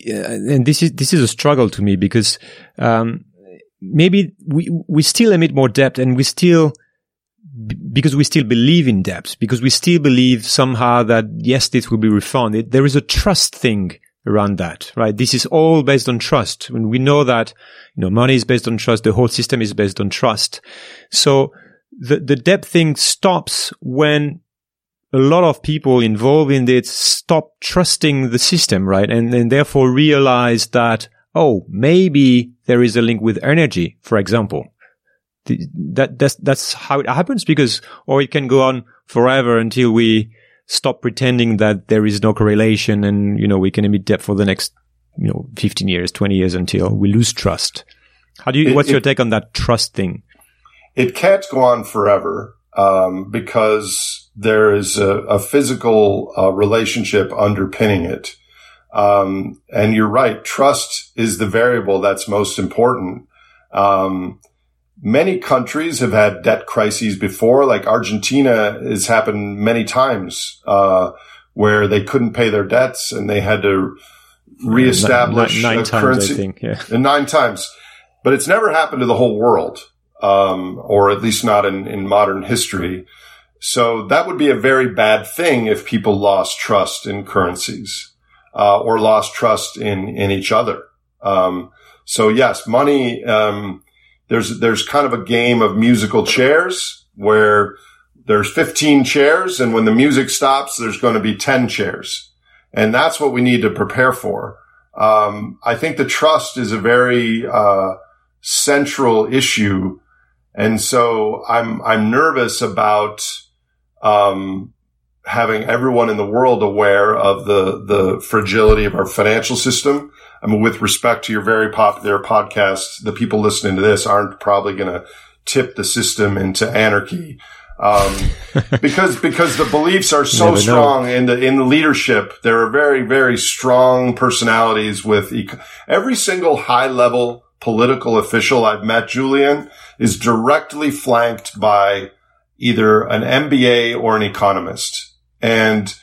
and this is, this is a struggle to me because, um, maybe we, we still emit more debt and we still, because we still believe in debt, because we still believe somehow that yes, this will be refunded. There is a trust thing around that, right? This is all based on trust. When we know that, you know, money is based on trust, the whole system is based on trust. So the, the debt thing stops when a lot of people involved in it stop trusting the system, right? And, and therefore realize that, oh, maybe there is a link with energy, for example. The- That, that's, that's how it happens because, or it can go on forever until we stop pretending that there is no correlation and, you know, we can emit debt for the next, you know, 15 years, 20 years until we lose trust. How do you, It- what's your take on that trust thing? It can't go on forever um, because there is a, a physical uh, relationship underpinning it. Um, and you're right. Trust is the variable that's most important. Um, many countries have had debt crises before, like Argentina has happened many times, uh, where they couldn't pay their debts and they had to reestablish nine, nine a times, currency think. Yeah. nine times, but it's never happened to the whole world, um, or at least not in, in modern history. So that would be a very bad thing if people lost trust in currencies, uh, or lost trust in, in each other. Um, so yes, money, um, there's, there's kind of a game of musical chairs where there's 15 chairs and when the music stops, there's going to be 10 chairs. And that's what we need to prepare for. Um, I think the trust is a very, uh, central issue. And so I'm, I'm nervous about, um, having everyone in the world aware of the, the fragility of our financial system. I mean, with respect to your very popular podcast, the people listening to this aren't probably going to tip the system into anarchy. Um, because, because the beliefs are so Never know. strong in the, in the leadership. There are very, very strong personalities with eco- every single high level political official I've met, Julien, is directly flanked by either an MBA or an economist. And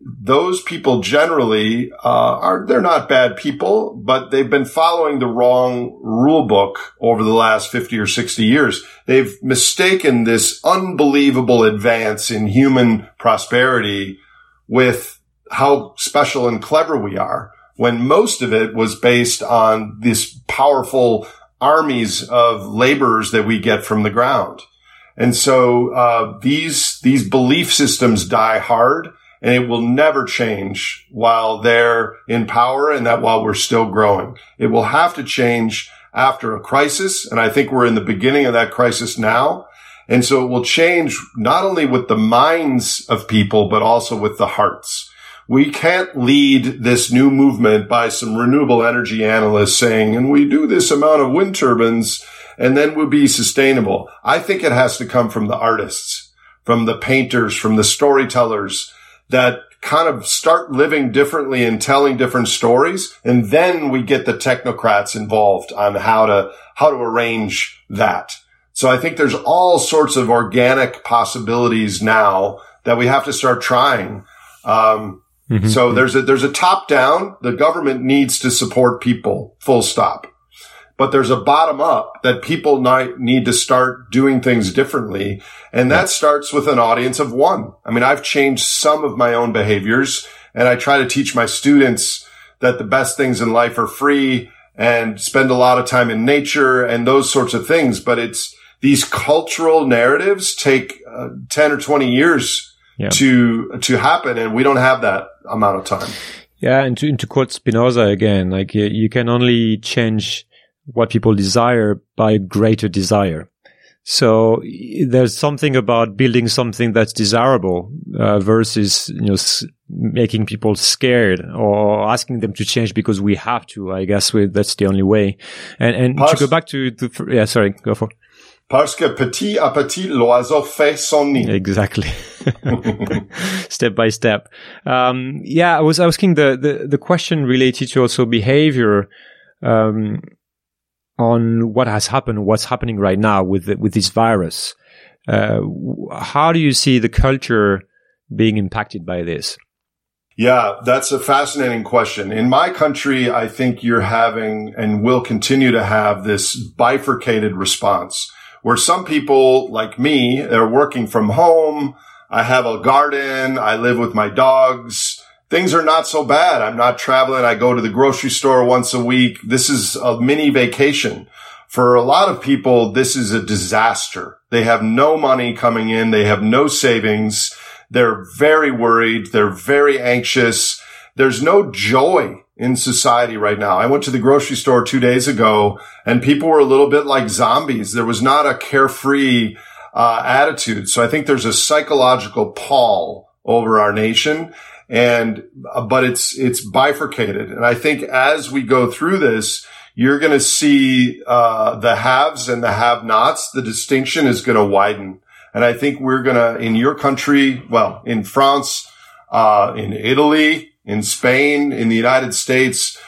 those people generally uh, are they're not bad people, but they've been following the wrong rule book over the last 50 or 60 years. They've mistaken this unbelievable advance in human prosperity with how special and clever we are when most of it was based on this powerful armies of laborers that we get from the ground. And so, uh, these, these belief systems die hard and it will never change while they're in power and that while we're still growing. It will have to change after a crisis. And I think we're in the beginning of that crisis now. And so it will change not only with the minds of people, but also with the hearts. We can't lead this new movement by some renewable energy analysts saying, and we do this amount of wind turbines and then we'll be sustainable. I think it has to come from the artists, from the painters, from the storytellers that kind of start living differently and telling different stories. And then we get the technocrats involved on how to, how to arrange that. So I think there's all sorts of organic possibilities now that we have to start trying. Um, mm-hmm. so there's a, there's a top down. The government needs to support people full stop but there's a bottom up that people need to start doing things differently. And that starts with an audience of one. I mean, I've changed some of my own behaviors and I try to teach my students that the best things in life are free and spend a lot of time in nature and those sorts of things. But it's these cultural narratives take uh, 10 or 20 years yeah. to, to happen. And we don't have that amount of time. Yeah. And to, and to quote Spinoza again, like you, you can only change what people desire by greater desire. So there's something about building something that's desirable uh, versus you know s- making people scared or asking them to change because we have to. I guess we, that's the only way. And and Parce, to go back to, to yeah, sorry, go for. Parce que petit à petit l'oiseau fait son nid. Exactly. step by step. Um, yeah, I was asking the, the the question related to also behavior. Um, on what has happened, what's happening right now with the, with this virus. Uh, how do you see the culture being impacted by this? Yeah, that's a fascinating question. In my country, I think you're having and will continue to have this bifurcated response where some people like me, they're working from home. I have a garden. I live with my dogs things are not so bad. I'm not traveling. I go to the grocery store once a week. This is a mini vacation. For a lot of people, this is a disaster. They have no money coming in. They have no savings. They're very worried. They're very anxious. There's no joy in society right now. I went to the grocery store two days ago and people were a little bit like zombies. There was not a carefree uh, attitude. So I think there's a psychological pall over our nation and, uh, but it's, it's bifurcated. And I think as we go through this, you're going to see, uh, the haves and the have nots. The distinction is going to widen. And I think we're going to, in your country, well, in France, uh, in Italy, in Spain, in the United States,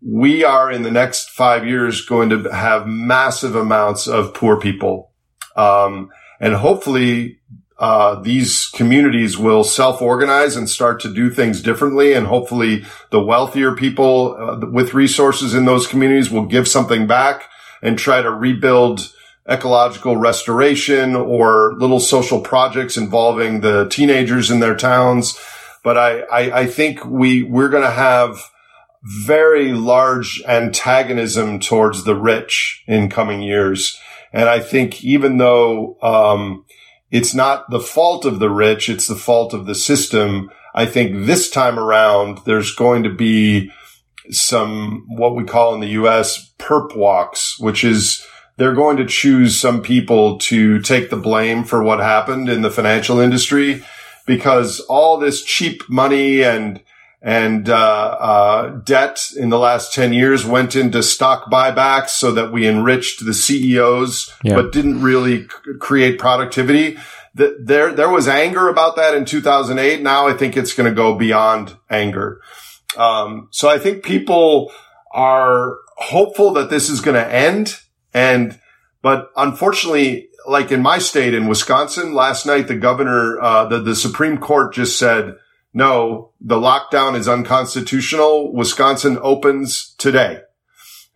we are in the next five years going to have massive amounts of poor people. Um, and hopefully uh, these communities will self-organize and start to do things differently. And hopefully the wealthier people uh, with resources in those communities will give something back and try to rebuild ecological restoration or little social projects involving the teenagers in their towns. But I, I, I think we, we're going to have very large antagonism towards the rich in coming years. And I think even though, um, it's not the fault of the rich. It's the fault of the system. I think this time around, there's going to be some, what we call in the U.S. perp walks, which is they're going to choose some people to take the blame for what happened in the financial industry because all this cheap money and and uh, uh, debt in the last 10 years went into stock buybacks so that we enriched the CEOs, yeah. but didn't really c- create productivity. The, there, there was anger about that in 2008. Now I think it's going to go beyond anger. Um, so I think people are hopeful that this is going to end. And, but unfortunately, like in my state in Wisconsin last night, the governor, uh, the, the Supreme Court just said, no, the lockdown is unconstitutional. Wisconsin opens today.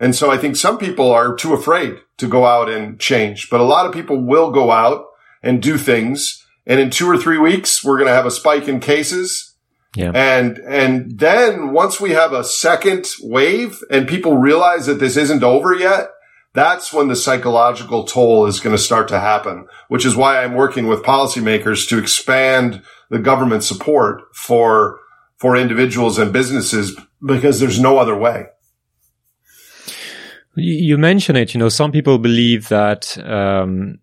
And so I think some people are too afraid to go out and change, but a lot of people will go out and do things. And in two or three weeks, we're going to have a spike in cases. Yeah. And, and then once we have a second wave and people realize that this isn't over yet, that's when the psychological toll is going to start to happen, which is why I'm working with policymakers to expand the government support for, for individuals and businesses because there's no other way. You mentioned it, you know, some people believe that, um,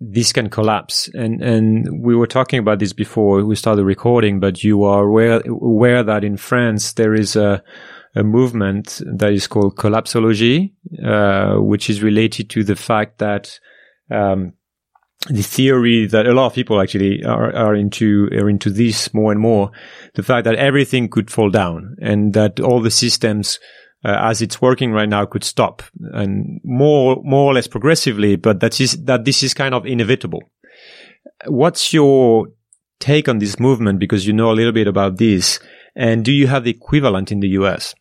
this can collapse. And, and we were talking about this before we started recording, but you are aware, aware that in France there is a, a movement that is called collapsology, uh, which is related to the fact that, um, the theory that a lot of people actually are, are into are into this more and more the fact that everything could fall down and that all the systems uh, as it's working right now could stop and more more or less progressively but that is that this is kind of inevitable. What's your take on this movement? Because you know a little bit about this. And do you have the equivalent in the US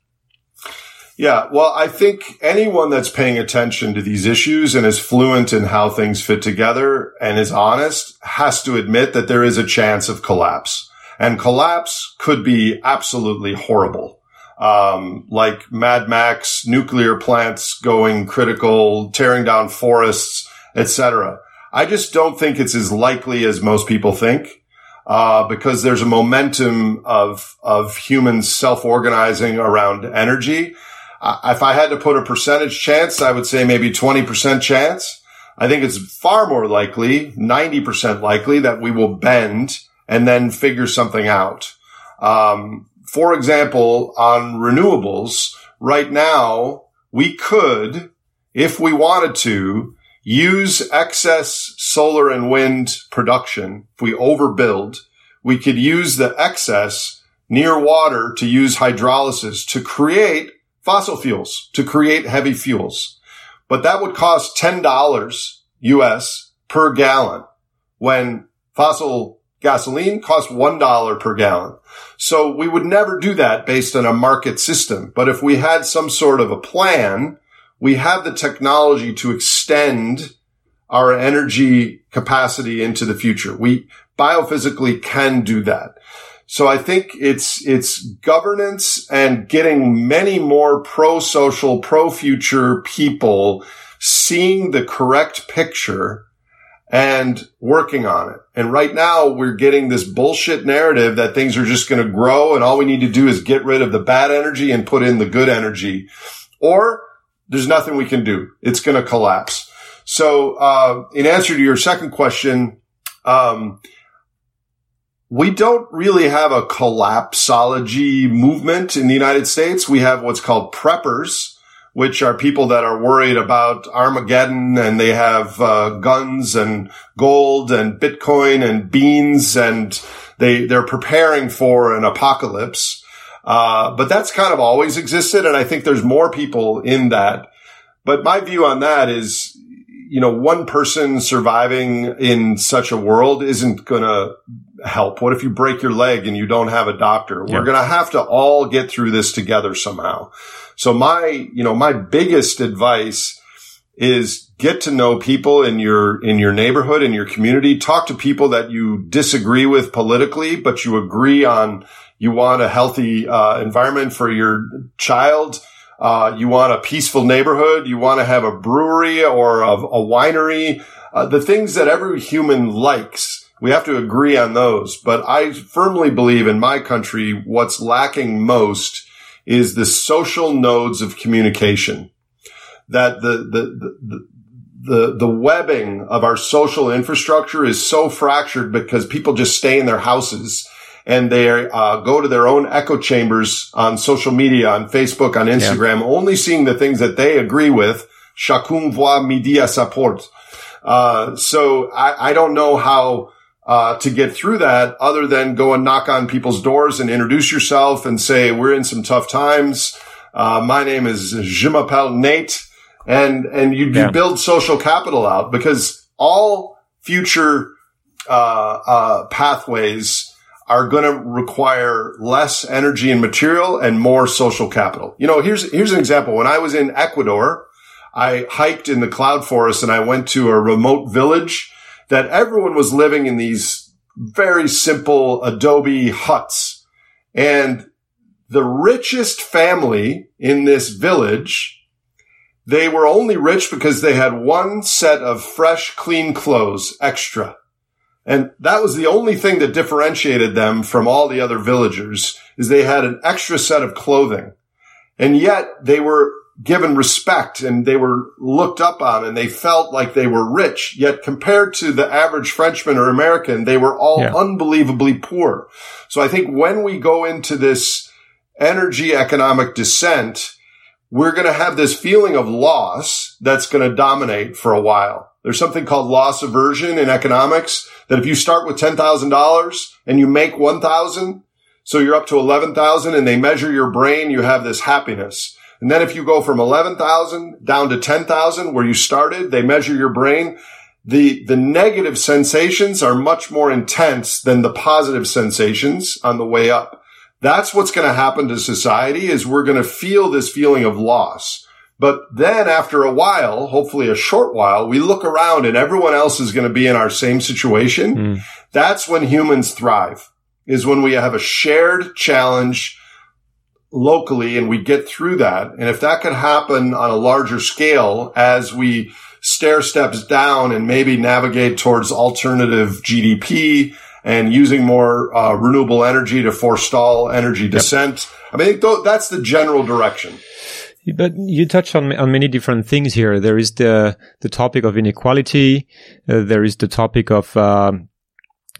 yeah, well, I think anyone that's paying attention to these issues and is fluent in how things fit together and is honest has to admit that there is a chance of collapse. And collapse could be absolutely horrible um, like Mad Max, nuclear plants going critical, tearing down forests, etc. I just don't think it's as likely as most people think. Uh, because there's a momentum of of humans self-organizing around energy. If I had to put a percentage chance, I would say maybe 20% chance. I think it's far more likely, 90% likely that we will bend and then figure something out. Um, for example, on renewables, right now, we could, if we wanted to, use excess solar and wind production. If we overbuild, we could use the excess near water to use hydrolysis to create fossil fuels, to create heavy fuels. But that would cost $10 US per gallon when fossil gasoline costs $1 per gallon. So we would never do that based on a market system. But if we had some sort of a plan, we have the technology to extend our energy capacity into the future. We biophysically can do that. So I think it's, it's governance and getting many more pro-social, pro-future people seeing the correct picture and working on it. And right now we're getting this bullshit narrative that things are just going to grow and all we need to do is get rid of the bad energy and put in the good energy or there's nothing we can do. It's going to collapse. So, uh, in answer to your second question, um, we don't really have a collapsology movement in the United States. We have what's called preppers, which are people that are worried about Armageddon and they have uh, guns and gold and Bitcoin and beans and they they're preparing for an apocalypse. Uh, but that's kind of always existed, and I think there's more people in that. But my view on that is, you know, one person surviving in such a world isn't going to help. What if you break your leg and you don't have a doctor? Yeah. We're going to have to all get through this together somehow. So my, you know, my biggest advice is get to know people in your, in your neighborhood, in your community. Talk to people that you disagree with politically, but you agree on you want a healthy uh, environment for your child. Uh, you want a peaceful neighborhood. You want to have a brewery or a, a winery. Uh, the things that every human likes. We have to agree on those. But I firmly believe in my country, what's lacking most is the social nodes of communication. That the, the, the, the, the webbing of our social infrastructure is so fractured because people just stay in their houses and they uh, go to their own echo chambers on social media, on Facebook, on Instagram, yeah. only seeing the things that they agree with. Chacun voit midi à sa porte. Uh, so I, I don't know how uh, to get through that other than go and knock on people's doors and introduce yourself and say, we're in some tough times. Uh, my name is Je m'appelle Nate. And, and you, yeah. you build social capital out because all future, uh, uh pathways are going to require less energy and material and more social capital. You know, here's, here's an example. When I was in Ecuador, I hiked in the cloud forest and I went to a remote village that everyone was living in these very simple adobe huts. And the richest family in this village, they were only rich because they had one set of fresh, clean clothes extra. And that was the only thing that differentiated them from all the other villagers is they had an extra set of clothing. And yet they were given respect and they were looked up on and they felt like they were rich. Yet compared to the average Frenchman or American, they were all Yeah. unbelievably poor. So I think when we go into this energy economic descent, we're going to have this feeling of loss that's going to dominate for a while. There's something called loss aversion in economics that if you start with $10,000 and you make 1,000, so you're up to 11,000 and they measure your brain, you have this happiness. And then if you go from 11,000 down to 10,000 where you started, they measure your brain. The, the negative sensations are much more intense than the positive sensations on the way up. That's what's going to happen to society is we're going to feel this feeling of loss. But then after a while, hopefully a short while, we look around and everyone else is going to be in our same situation. That's when humans thrive is when we have a shared challenge locally and we get through that. And if that could happen on a larger scale as we stair steps down and maybe navigate towards alternative GDP and using more uh, renewable energy to forestall energy descent. I mean, that's the general direction. But you touch on on many different things here. There is the the topic of inequality. Uh, there is the topic of um,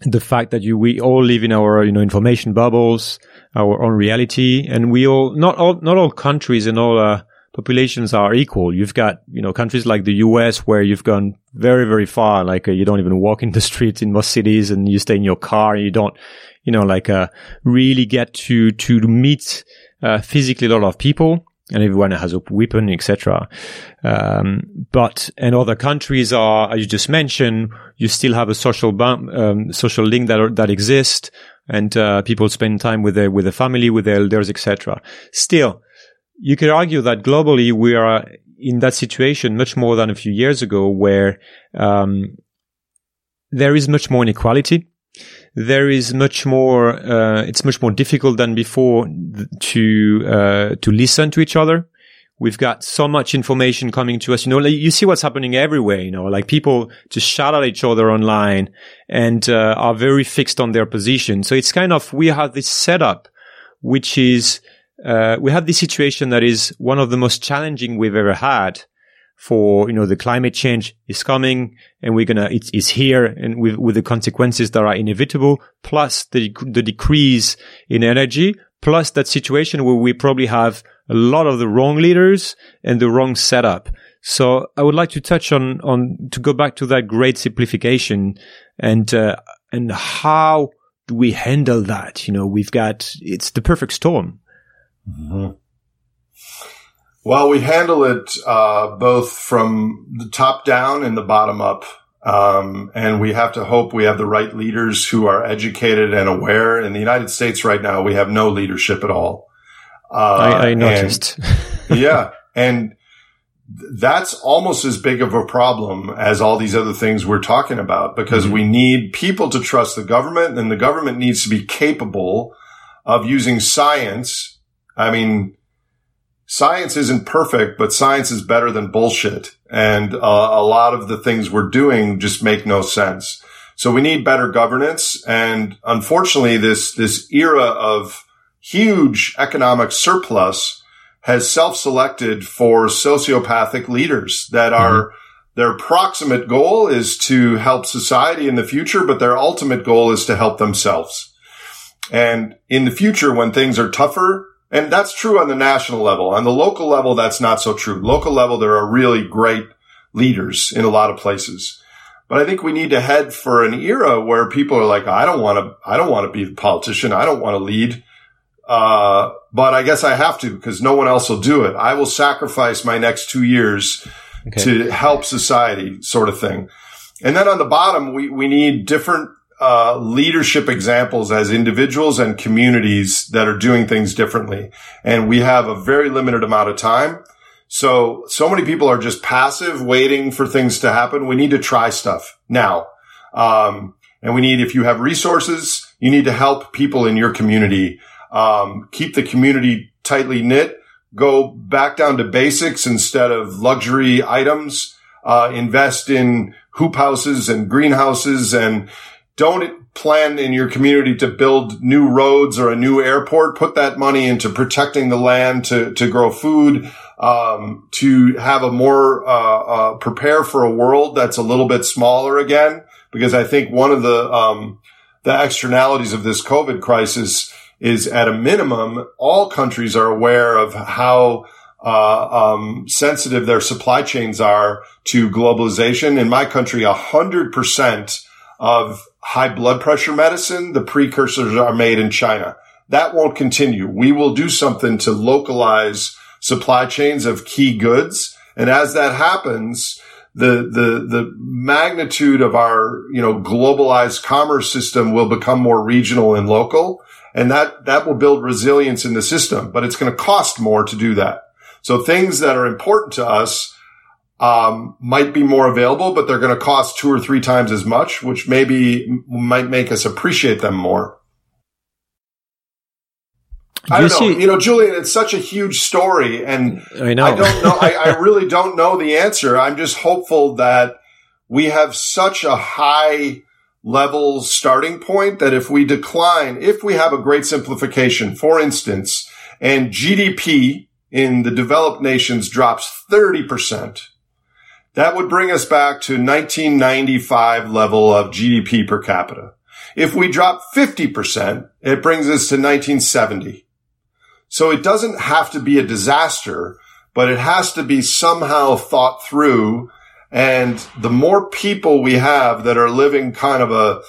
the fact that you we all live in our you know information bubbles, our own reality, and we all not all not all countries and all uh, populations are equal. You've got you know countries like the U.S. where you've gone very very far. Like uh, you don't even walk in the streets in most cities, and you stay in your car. And you don't you know like uh, really get to to meet uh, physically a lot of people and everyone has a weapon, etc. Um, but and other countries are, as you just mentioned, you still have a social bump, um, social link that are, that exists, and uh, people spend time with their with their family, with their elders, etc. Still, you could argue that globally we are in that situation much more than a few years ago, where um, there is much more inequality there is much more uh, it's much more difficult than before to uh, to listen to each other. We've got so much information coming to us. You know like you see what's happening everywhere you know like people just shout at each other online and uh, are very fixed on their position. So it's kind of we have this setup which is uh, we have this situation that is one of the most challenging we've ever had for you know the climate change is coming and we're gonna it's, it's here and with with the consequences that are inevitable plus the the decrease in energy plus that situation where we probably have a lot of the wrong leaders and the wrong setup. So i would like to touch on on to go back to that great simplification and uh, and how do we handle that? You know we've got it's the perfect storm Well, we handle it uh, both from the top down and the bottom up. Um, and we have to hope we have the right leaders who are educated and aware. In the United States right now, we have no leadership at all. Uh, I, I and- noticed yeah. And that's almost as big of a problem as all these other things we're talking about because we need people to trust the government and the government needs to be capable of using science. I mean, science isn't perfect, but science is better than bullshit. And uh, a lot of the things we're doing just make no sense. So we need better governance. And unfortunately, this, this era of huge economic surplus has self-selected for sociopathic leaders that are their proximate goal is to help society in the future, but their ultimate goal is to help themselves. And in the future, when things are tougher, and that's true on the national level. On the local level, that's not so true. Local level, there are really great leaders in a lot of places. But I think we need to head for an era where people are like, I don't want to, I don't want to be the politician. I don't want to lead. Uh, but I guess I have to because no one else will do it. I will sacrifice my next two years to help society sort of thing. And then on the bottom, we, we need different uh, leadership examples as individuals and communities that are doing things differently. And we have a very limited amount of time. So, so many people are just passive, waiting for things to happen. We need to try stuff now. Um, and we need, if you have resources, you need to help people in your community, um, keep the community tightly knit, go back down to basics instead of luxury items. Uh, invest in hoop houses and greenhouses and don't plan in your community to build new roads or a new airport. Put that money into protecting the land to, to grow food, um, to have a more, uh, uh, prepare for a world that's a little bit smaller again. Because I think one of the, um, the externalities of this COVID crisis is at a minimum, all countries are aware of how uh, um, sensitive their supply chains are to globalization. In my country, a hundred percent of high blood pressure medicine, the precursors are made in China. That won't continue. We will do something to localize supply chains of key goods. And as that happens, the, the, the magnitude of our, you know, globalized commerce system will become more regional and local. And that, that will build resilience in the system, but it's going to cost more to do that. So things that are important to us, um, might be more available, but they're going to cost two or three times as much, which maybe might make us appreciate them more. I don't know. You know, Julien, it's such a huge story, and I know. I don't know. I, I really don't know the answer. I'm just hopeful that we have such a high level starting point that if we decline, if we have a great simplification, for instance, and GDP in the developed nations drops 30%, that would bring us back to 1995 level of GDP per capita. If we drop 50%, it brings us to 1970. So it doesn't have to be a disaster, but it has to be somehow thought through. And the more people we have that are living kind of a,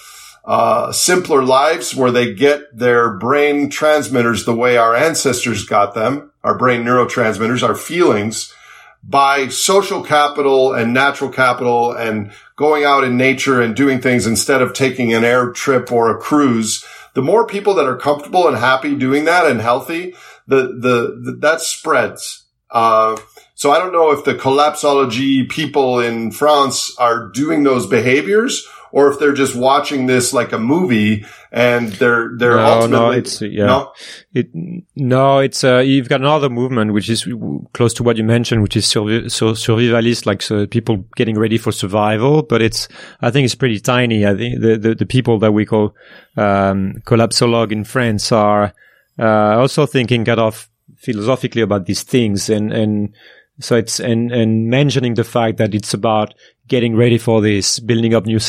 uh, simpler lives where they get their brain transmitters the way our ancestors got them, our brain neurotransmitters, our feelings, by social capital and natural capital and going out in nature and doing things instead of taking an air trip or a cruise. The more people that are comfortable and happy doing that and healthy, the, the, the that spreads. Uh, so I don't know if the collapsology people in France are doing those behaviors or if they're just watching this like a movie and they're they're no, ultimately no, it's yeah, no? it no, it's uh, you've got another movement which is close to what you mentioned, which is survi- so survivalist, like so people getting ready for survival. But it's I think it's pretty tiny. I think the the, the people that we call um, collapsologue in France are uh, also thinking kind of philosophically about these things and and so it's and and mentioning the fact that it's about getting ready for this, building up new,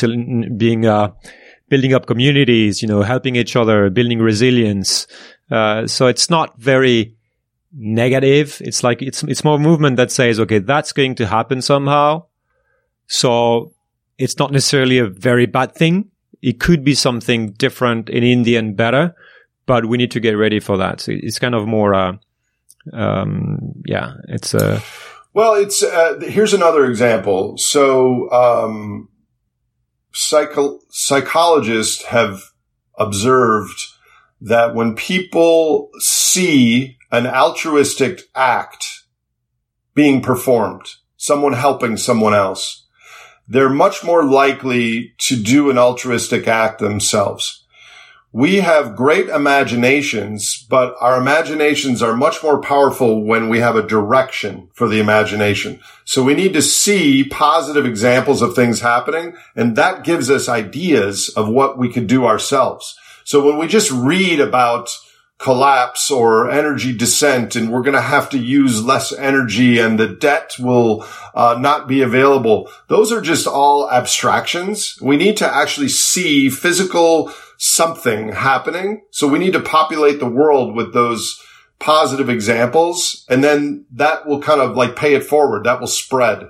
being uh, building up communities, you know, helping each other, building resilience. Uh, so it's not very negative. It's like it's it's more movement that says, okay, that's going to happen somehow. So it's not necessarily a very bad thing. It could be something different in India and better, but we need to get ready for that. So it's kind of more, uh, um, yeah, it's a. Well, it's uh, here's another example. So, um, psycho- psychologists have observed that when people see an altruistic act being performed, someone helping someone else, they're much more likely to do an altruistic act themselves we have great imaginations, but our imaginations are much more powerful when we have a direction for the imagination. So we need to see positive examples of things happening, and that gives us ideas of what we could do ourselves. So when we just read about collapse or energy descent and we're going to have to use less energy and the debt will uh, not be available. Those are just all abstractions. We need to actually see physical something happening. So we need to populate the world with those positive examples. And then that will kind of like pay it forward. That will spread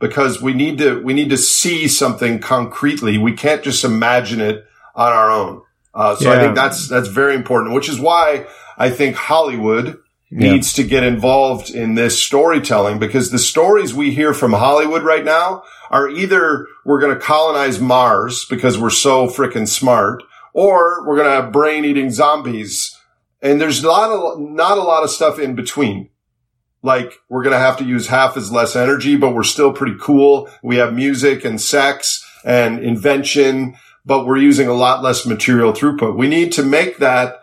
because we need to, we need to see something concretely. We can't just imagine it on our own. Uh, so yeah. I think that's, that's very important, which is why I think Hollywood needs yeah. to get involved in this storytelling because the stories we hear from Hollywood right now are either we're going to colonize Mars because we're so freaking smart or we're going to have brain eating zombies. And there's not a, not a lot of stuff in between. Like we're going to have to use half as less energy, but we're still pretty cool. We have music and sex and invention, but we're using a lot less material throughput. We need to make that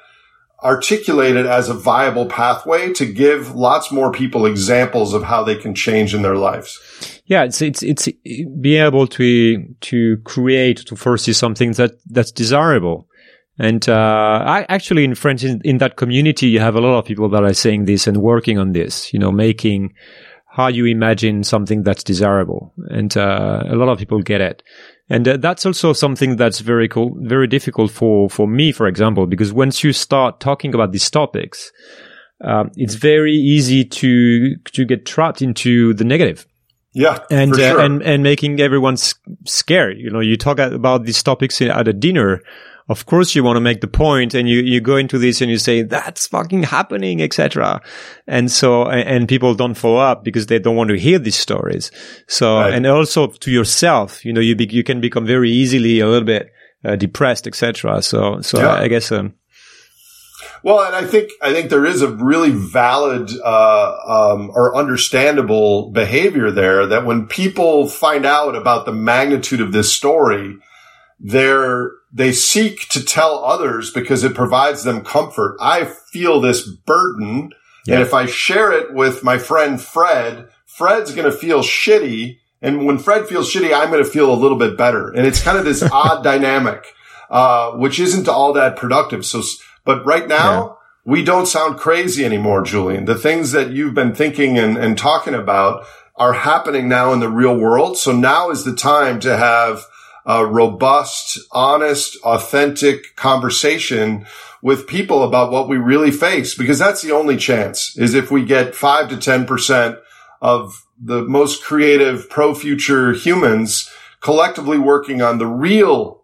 articulate it as a viable pathway to give lots more people examples of how they can change in their lives. Yeah, it's it's it's being able to to create to foresee something that that's desirable. And uh, I actually, in French, in, in, that community, you have a lot of people that are saying this and working on this. You know, making how you imagine something that's desirable, and uh, a lot of people get it. And uh, that's also something that's very cool, very difficult for for me, for example, because once you start talking about these topics, um, it's very easy to to get trapped into the negative. Yeah, and uh, sure. and and making everyone scared. You know, you talk about these topics at a dinner of course you want to make the point and you, you go into this and you say, that's fucking happening, etc. And so, and people don't follow up because they don't want to hear these stories. So, right. and also to yourself, you know, you be, you can become very easily a little bit uh, depressed, etc. So, so yeah. I guess, um, well, and I think I think there is a really valid uh, um, or understandable behavior there that when people find out about the magnitude of this story, they're they seek to tell others because it provides them comfort. I feel this burden. Yeah. And if I share it with my friend Fred, Fred's going to feel shitty. And when Fred feels shitty, I'm going to feel a little bit better. And it's kind of this odd dynamic, uh, which isn't all that productive. So, but right now, yeah. we don't sound crazy anymore, Julien. The things that you've been thinking and, and talking about are happening now in the real world. So now is the time to have a robust, honest, authentic conversation with people about what we really face, because that's the only chance is if we get five to 10% of the most creative pro future humans collectively working on the real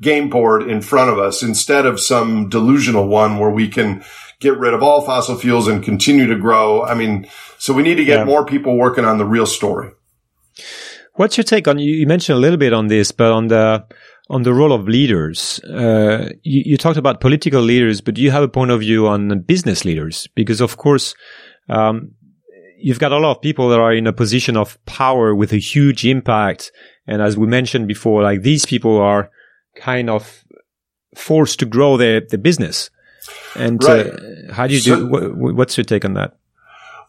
game board in front of us instead of some delusional one where we can get rid of all fossil fuels and continue to grow. I mean, so we need to get yeah. more people working on the real story. What's your take on? You mentioned a little bit on this, but on the on the role of leaders. Uh, you, you, talked about political leaders, but do you have a point of view on business leaders? Because of course, um, you've got a lot of people that are in a position of power with a huge impact, and as we mentioned before, like these people are kind of forced to grow their their business. And uh, right. uh, how do you do? what's your take on that?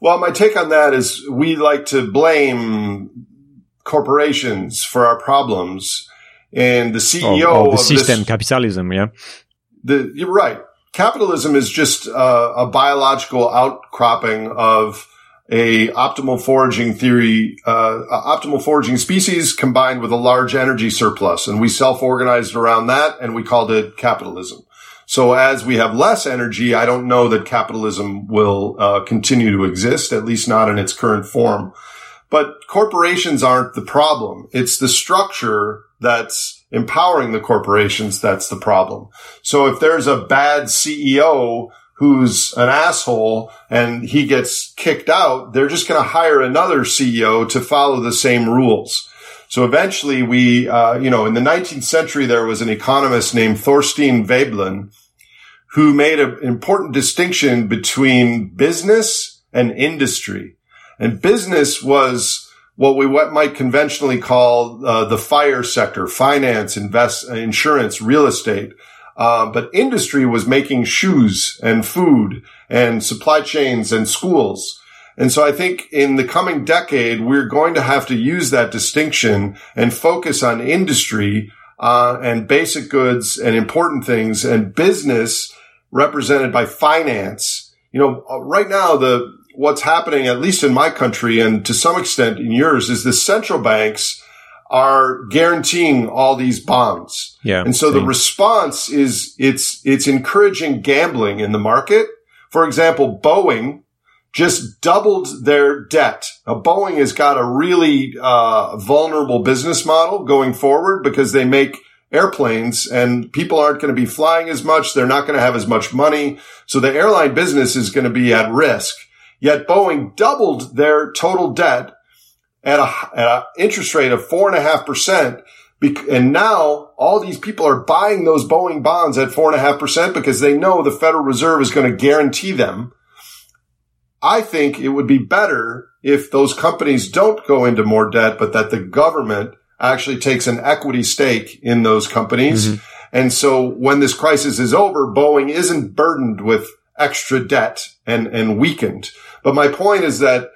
Well, my take on that is we like to blame corporations for our problems. And the CEO oh, oh, the system, this, capitalism, yeah. The, you're right. Capitalism is just uh, a biological outcropping of a optimal foraging theory, uh, optimal foraging species combined with a large energy surplus. And we self-organized around that and we called it capitalism. So as we have less energy, I don't know that capitalism will uh, continue to exist, at least not in its current form. But corporations aren't the problem. It's the structure that's empowering the corporations that's the problem. So if there's a bad CEO who's an asshole and he gets kicked out, they're just going to hire another CEO to follow the same rules. So eventually we, uh, you know, in the 19th century, there was an economist named Thorstein Veblen who made an important distinction between business and industry. And business was what we what might conventionally call uh, the fire sector, finance, invest, insurance, real estate. Uh, but industry was making shoes and food and supply chains and schools. And so I think in the coming decade, we're going to have to use that distinction and focus on industry uh, and basic goods and important things and business represented by finance. You know, uh, right now the what's happening, at least in my country and to some extent in yours, is the central banks are guaranteeing all these bonds. Yeah. And so same. the response is it's, it's encouraging gambling in the market. For example, Boeing just doubled their debt. Now, Boeing has got a really, uh, vulnerable business model going forward because they make airplanes and people aren't going to be flying as much. They're not going to have as much money. So the airline business is going to be at risk. Yet Boeing doubled their total debt at a, at an interest rate of four and a half percent. And now all these people are buying those Boeing bonds at four and a half percent because they know the Federal Reserve is going to guarantee them. I think it would be better if those companies don't go into more debt, but that the government actually takes an equity stake in those companies. Mm-hmm. And so when this crisis is over, Boeing isn't burdened with extra debt and, and weakened. But my point is that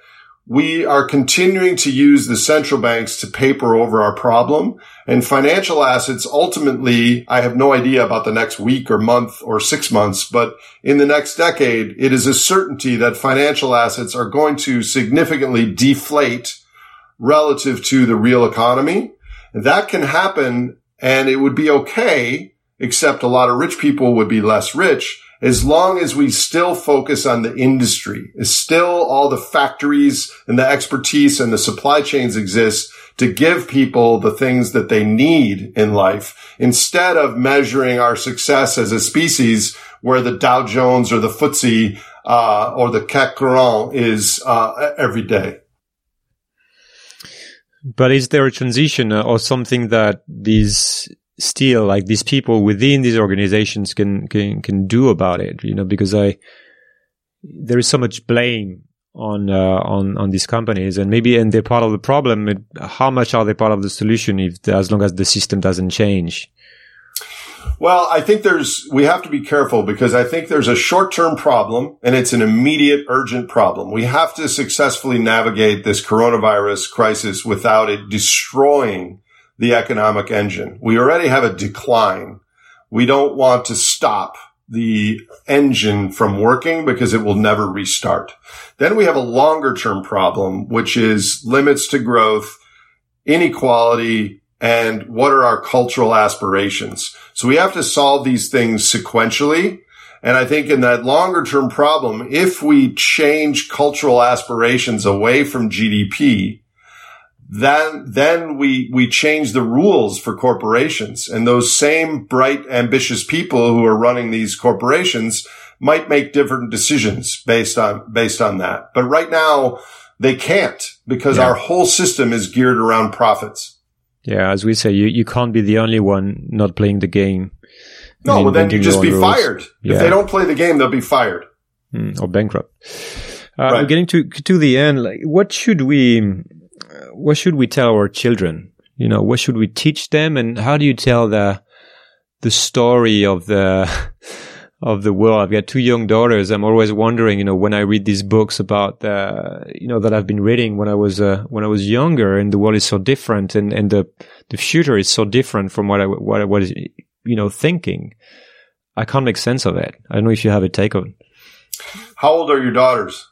we are continuing to use the central banks to paper over our problem and financial assets ultimately, I have no idea about the next week or month or six months, but in the next decade, it is a certainty that financial assets are going to significantly deflate relative to the real economy. That can happen and it would be okay, except a lot of rich people would be less rich as long as we still focus on the industry, as still all the factories and the expertise and the supply chains exist to give people the things that they need in life instead of measuring our success as a species where the Dow Jones or the FTSE uh, or the CAC 40 is uh, every day. But is there a transition or something that these still like these people within these organizations can can can do about it? You know, because I there is so much blame on uh, on on these companies, and maybe and they're part of the problem. How much are they part of the solution if as long as the system doesn't change? Well, I think there's, we have to be careful because I think there's a short term problem and it's an immediate urgent problem. We have to successfully navigate this coronavirus crisis without it destroying the economic engine. We already have a decline. We don't want to stop the engine from working because it will never restart. Then we have a longer term problem, which is limits to growth, inequality, and what are our cultural aspirations? So we have to solve these things sequentially. And I think in that longer term problem, if we change cultural aspirations away from GDP, then, then we, we change the rules for corporations and those same bright, ambitious people who are running these corporations might make different decisions based on, based on that. But right now they can't because yeah. our whole system is geared around profits. Yeah, as we say, you, you can't be the only one not playing the game. No, well, then you just be rules. fired. Yeah. If they don't play the game, they'll be fired mm, or bankrupt. Uh, right. We're getting to to the end. Like, what should we what should we tell our children? You know, what should we teach them, and how do you tell the the story of the of the world. I've got two young daughters. I'm always wondering, you know, when I read these books about, uh, you know, that I've been reading when I was, uh, when I was younger and the world is so different and, and the, the future is so different from what I, what I was, you know, thinking. I can't make sense of it. I don't know if you have a take on How old are your daughters?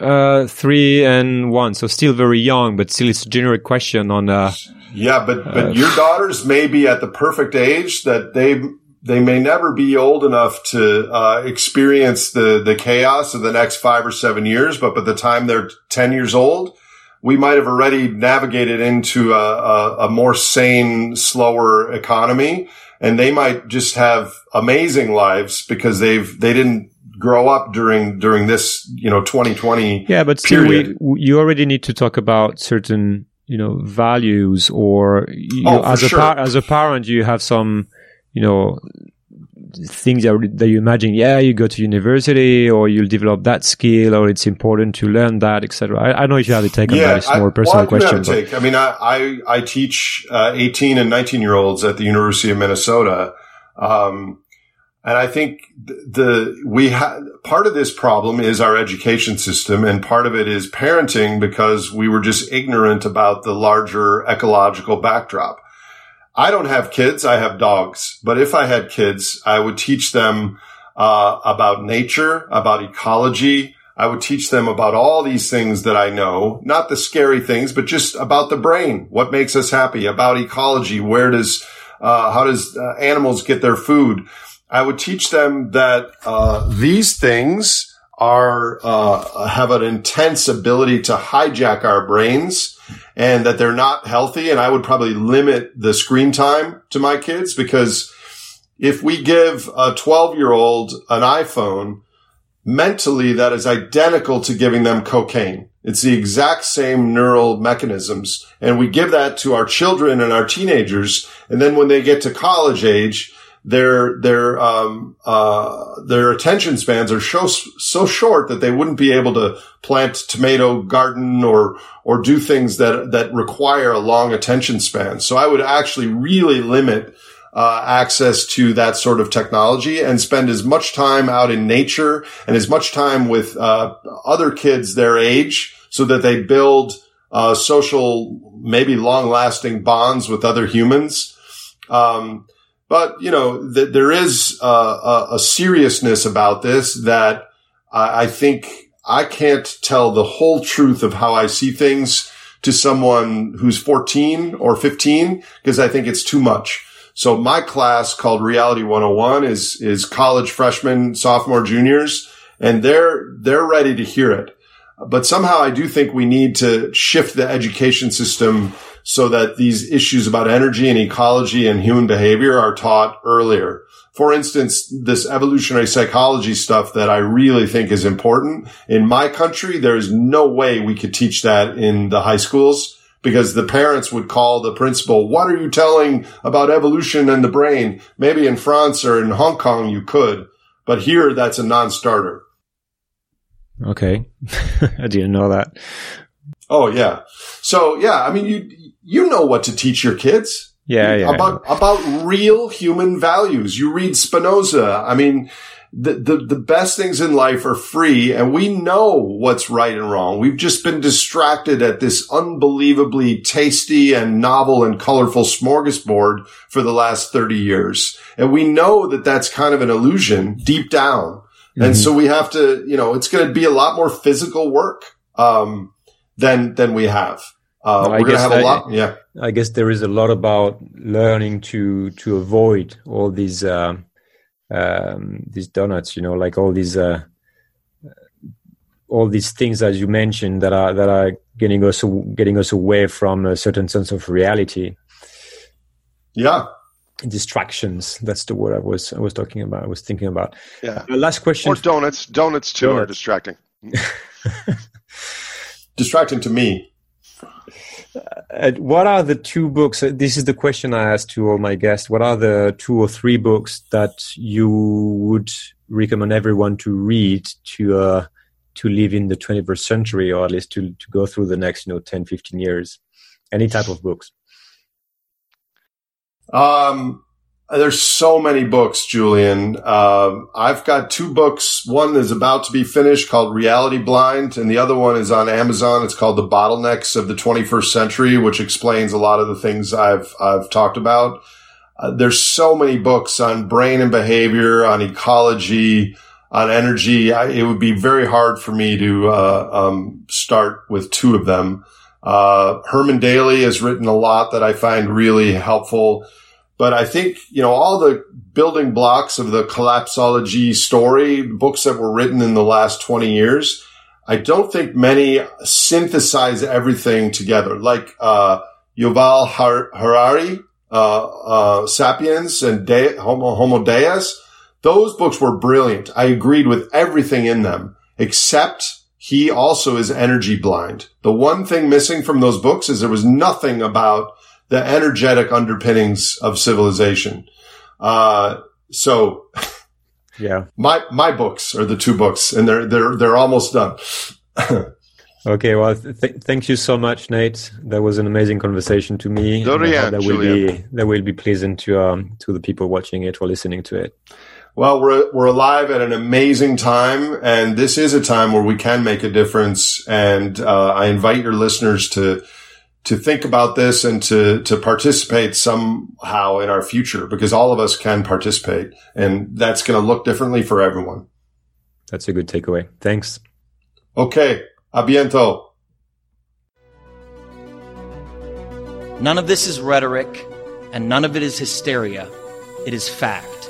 Uh, three and one. So still very young, but still it's a generic question on, uh, yeah, but, but uh, your daughters may be at the perfect age that they they may never be old enough to uh, experience the the chaos of the next five or seven years, but by the time they're ten years old, we might have already navigated into a, a, a more sane, slower economy, and they might just have amazing lives because they've they didn't grow up during during this you know 2020 yeah but still we, you already need to talk about certain you know values or you oh, know, as a par- as a parent you have some you know, things that, that you imagine, yeah, you go to university or you'll develop that skill or it's important to learn that, etc. I, I know if you have a take on yeah, that. It's more I, personal well, question. But. Take. I mean, I, I, I teach uh, 18 and 19 year olds at the University of Minnesota. Um, and I think the, we have, part of this problem is our education system and part of it is parenting because we were just ignorant about the larger ecological backdrop. I don't have kids. I have dogs. But if I had kids, I would teach them uh, about nature, about ecology. I would teach them about all these things that I know, not the scary things, but just about the brain. What makes us happy? About ecology. Where does, uh, how does uh, animals get their food? I would teach them that uh, these things are uh, have an intense ability to hijack our brains and that they're not healthy. And I would probably limit the screen time to my kids because if we give a 12 year old an iPhone, mentally that is identical to giving them cocaine. It's the exact same neural mechanisms. And we give that to our children and our teenagers. And then when they get to college age, their their um, uh, their attention spans are so so short that they wouldn't be able to plant tomato garden or or do things that that require a long attention span. So I would actually really limit uh, access to that sort of technology and spend as much time out in nature and as much time with uh, other kids their age so that they build uh, social, maybe long lasting bonds with other humans. Um, but you know, th- there is uh, a, a, seriousness about this that I, I think I can't tell the whole truth of how I see things to someone who's 14 or 15 because I think it's too much. So my class called Reality 101 is, is college freshmen, sophomore, juniors, and they're, they're ready to hear it. But somehow I do think we need to shift the education system so that these issues about energy and ecology and human behavior are taught earlier. For instance, this evolutionary psychology stuff that I really think is important in my country, there's no way we could teach that in the high schools because the parents would call the principal, what are you telling about evolution and the brain? Maybe in France or in Hong Kong you could, but here that's a non-starter. Okay. I didn't know that. Oh yeah. So yeah, I mean, you, you know what to teach your kids. Yeah, yeah. About, about real human values. You read Spinoza. I mean, the, the, the best things in life are free and we know what's right and wrong. We've just been distracted at this unbelievably tasty and novel and colorful smorgasbord for the last 30 years. And we know that that's kind of an illusion deep down. Mm-hmm. And so we have to, you know, it's going to be a lot more physical work, um, than, than we have. Uh, we're going have a lot. Yeah. I guess there is a lot about learning to to avoid all these uh, um, these donuts. You know, like all these uh, all these things as you mentioned that are that are getting us getting us away from a certain sense of reality. Yeah. Distractions. That's the word I was I was talking about. I was thinking about. Yeah. Uh, last question. Or donuts. Donuts too donuts. are distracting. distracting to me. Uh, what are the two books? Uh, this is the question I ask to all my guests. What are the two or three books that you would recommend everyone to read to uh, to live in the 21st century, or at least to, to go through the next, you know, 10, 15 years? Any type of books. Um, there's so many books, Julien. Uh, I've got two books. One is about to be finished called Reality Blind, and the other one is on Amazon. It's called The Bottlenecks of the 21st Century, which explains a lot of the things I've I've talked about. Uh, there's so many books on brain and behavior, on ecology, on energy. I, it would be very hard for me to uh, um, start with two of them. Uh, Herman Daly has written a lot that I find really helpful. But I think, you know, all the building blocks of the collapsology story, books that were written in the last 20 years, I don't think many synthesize everything together. Like, uh, Yuval Harari, uh, uh, Sapiens and De- Homo, Homo Deus, those books were brilliant. I agreed with everything in them, except he also is energy blind. The one thing missing from those books is there was nothing about the energetic underpinnings of civilization. Uh, so yeah, my, my books are the two books and they're, they're, they're almost done. okay. Well, th- thank you so much, Nate. That was an amazing conversation to me. Dorian, that will be, that will be pleasant to, um, to the people watching it or listening to it. Well, we're, we're alive at an amazing time and this is a time where we can make a difference. And, uh, I invite your listeners to, to think about this and to, to participate somehow in our future because all of us can participate and that's going to look differently for everyone. That's a good takeaway. Thanks. Okay. A biento. None of this is rhetoric and none of it is hysteria. It is fact.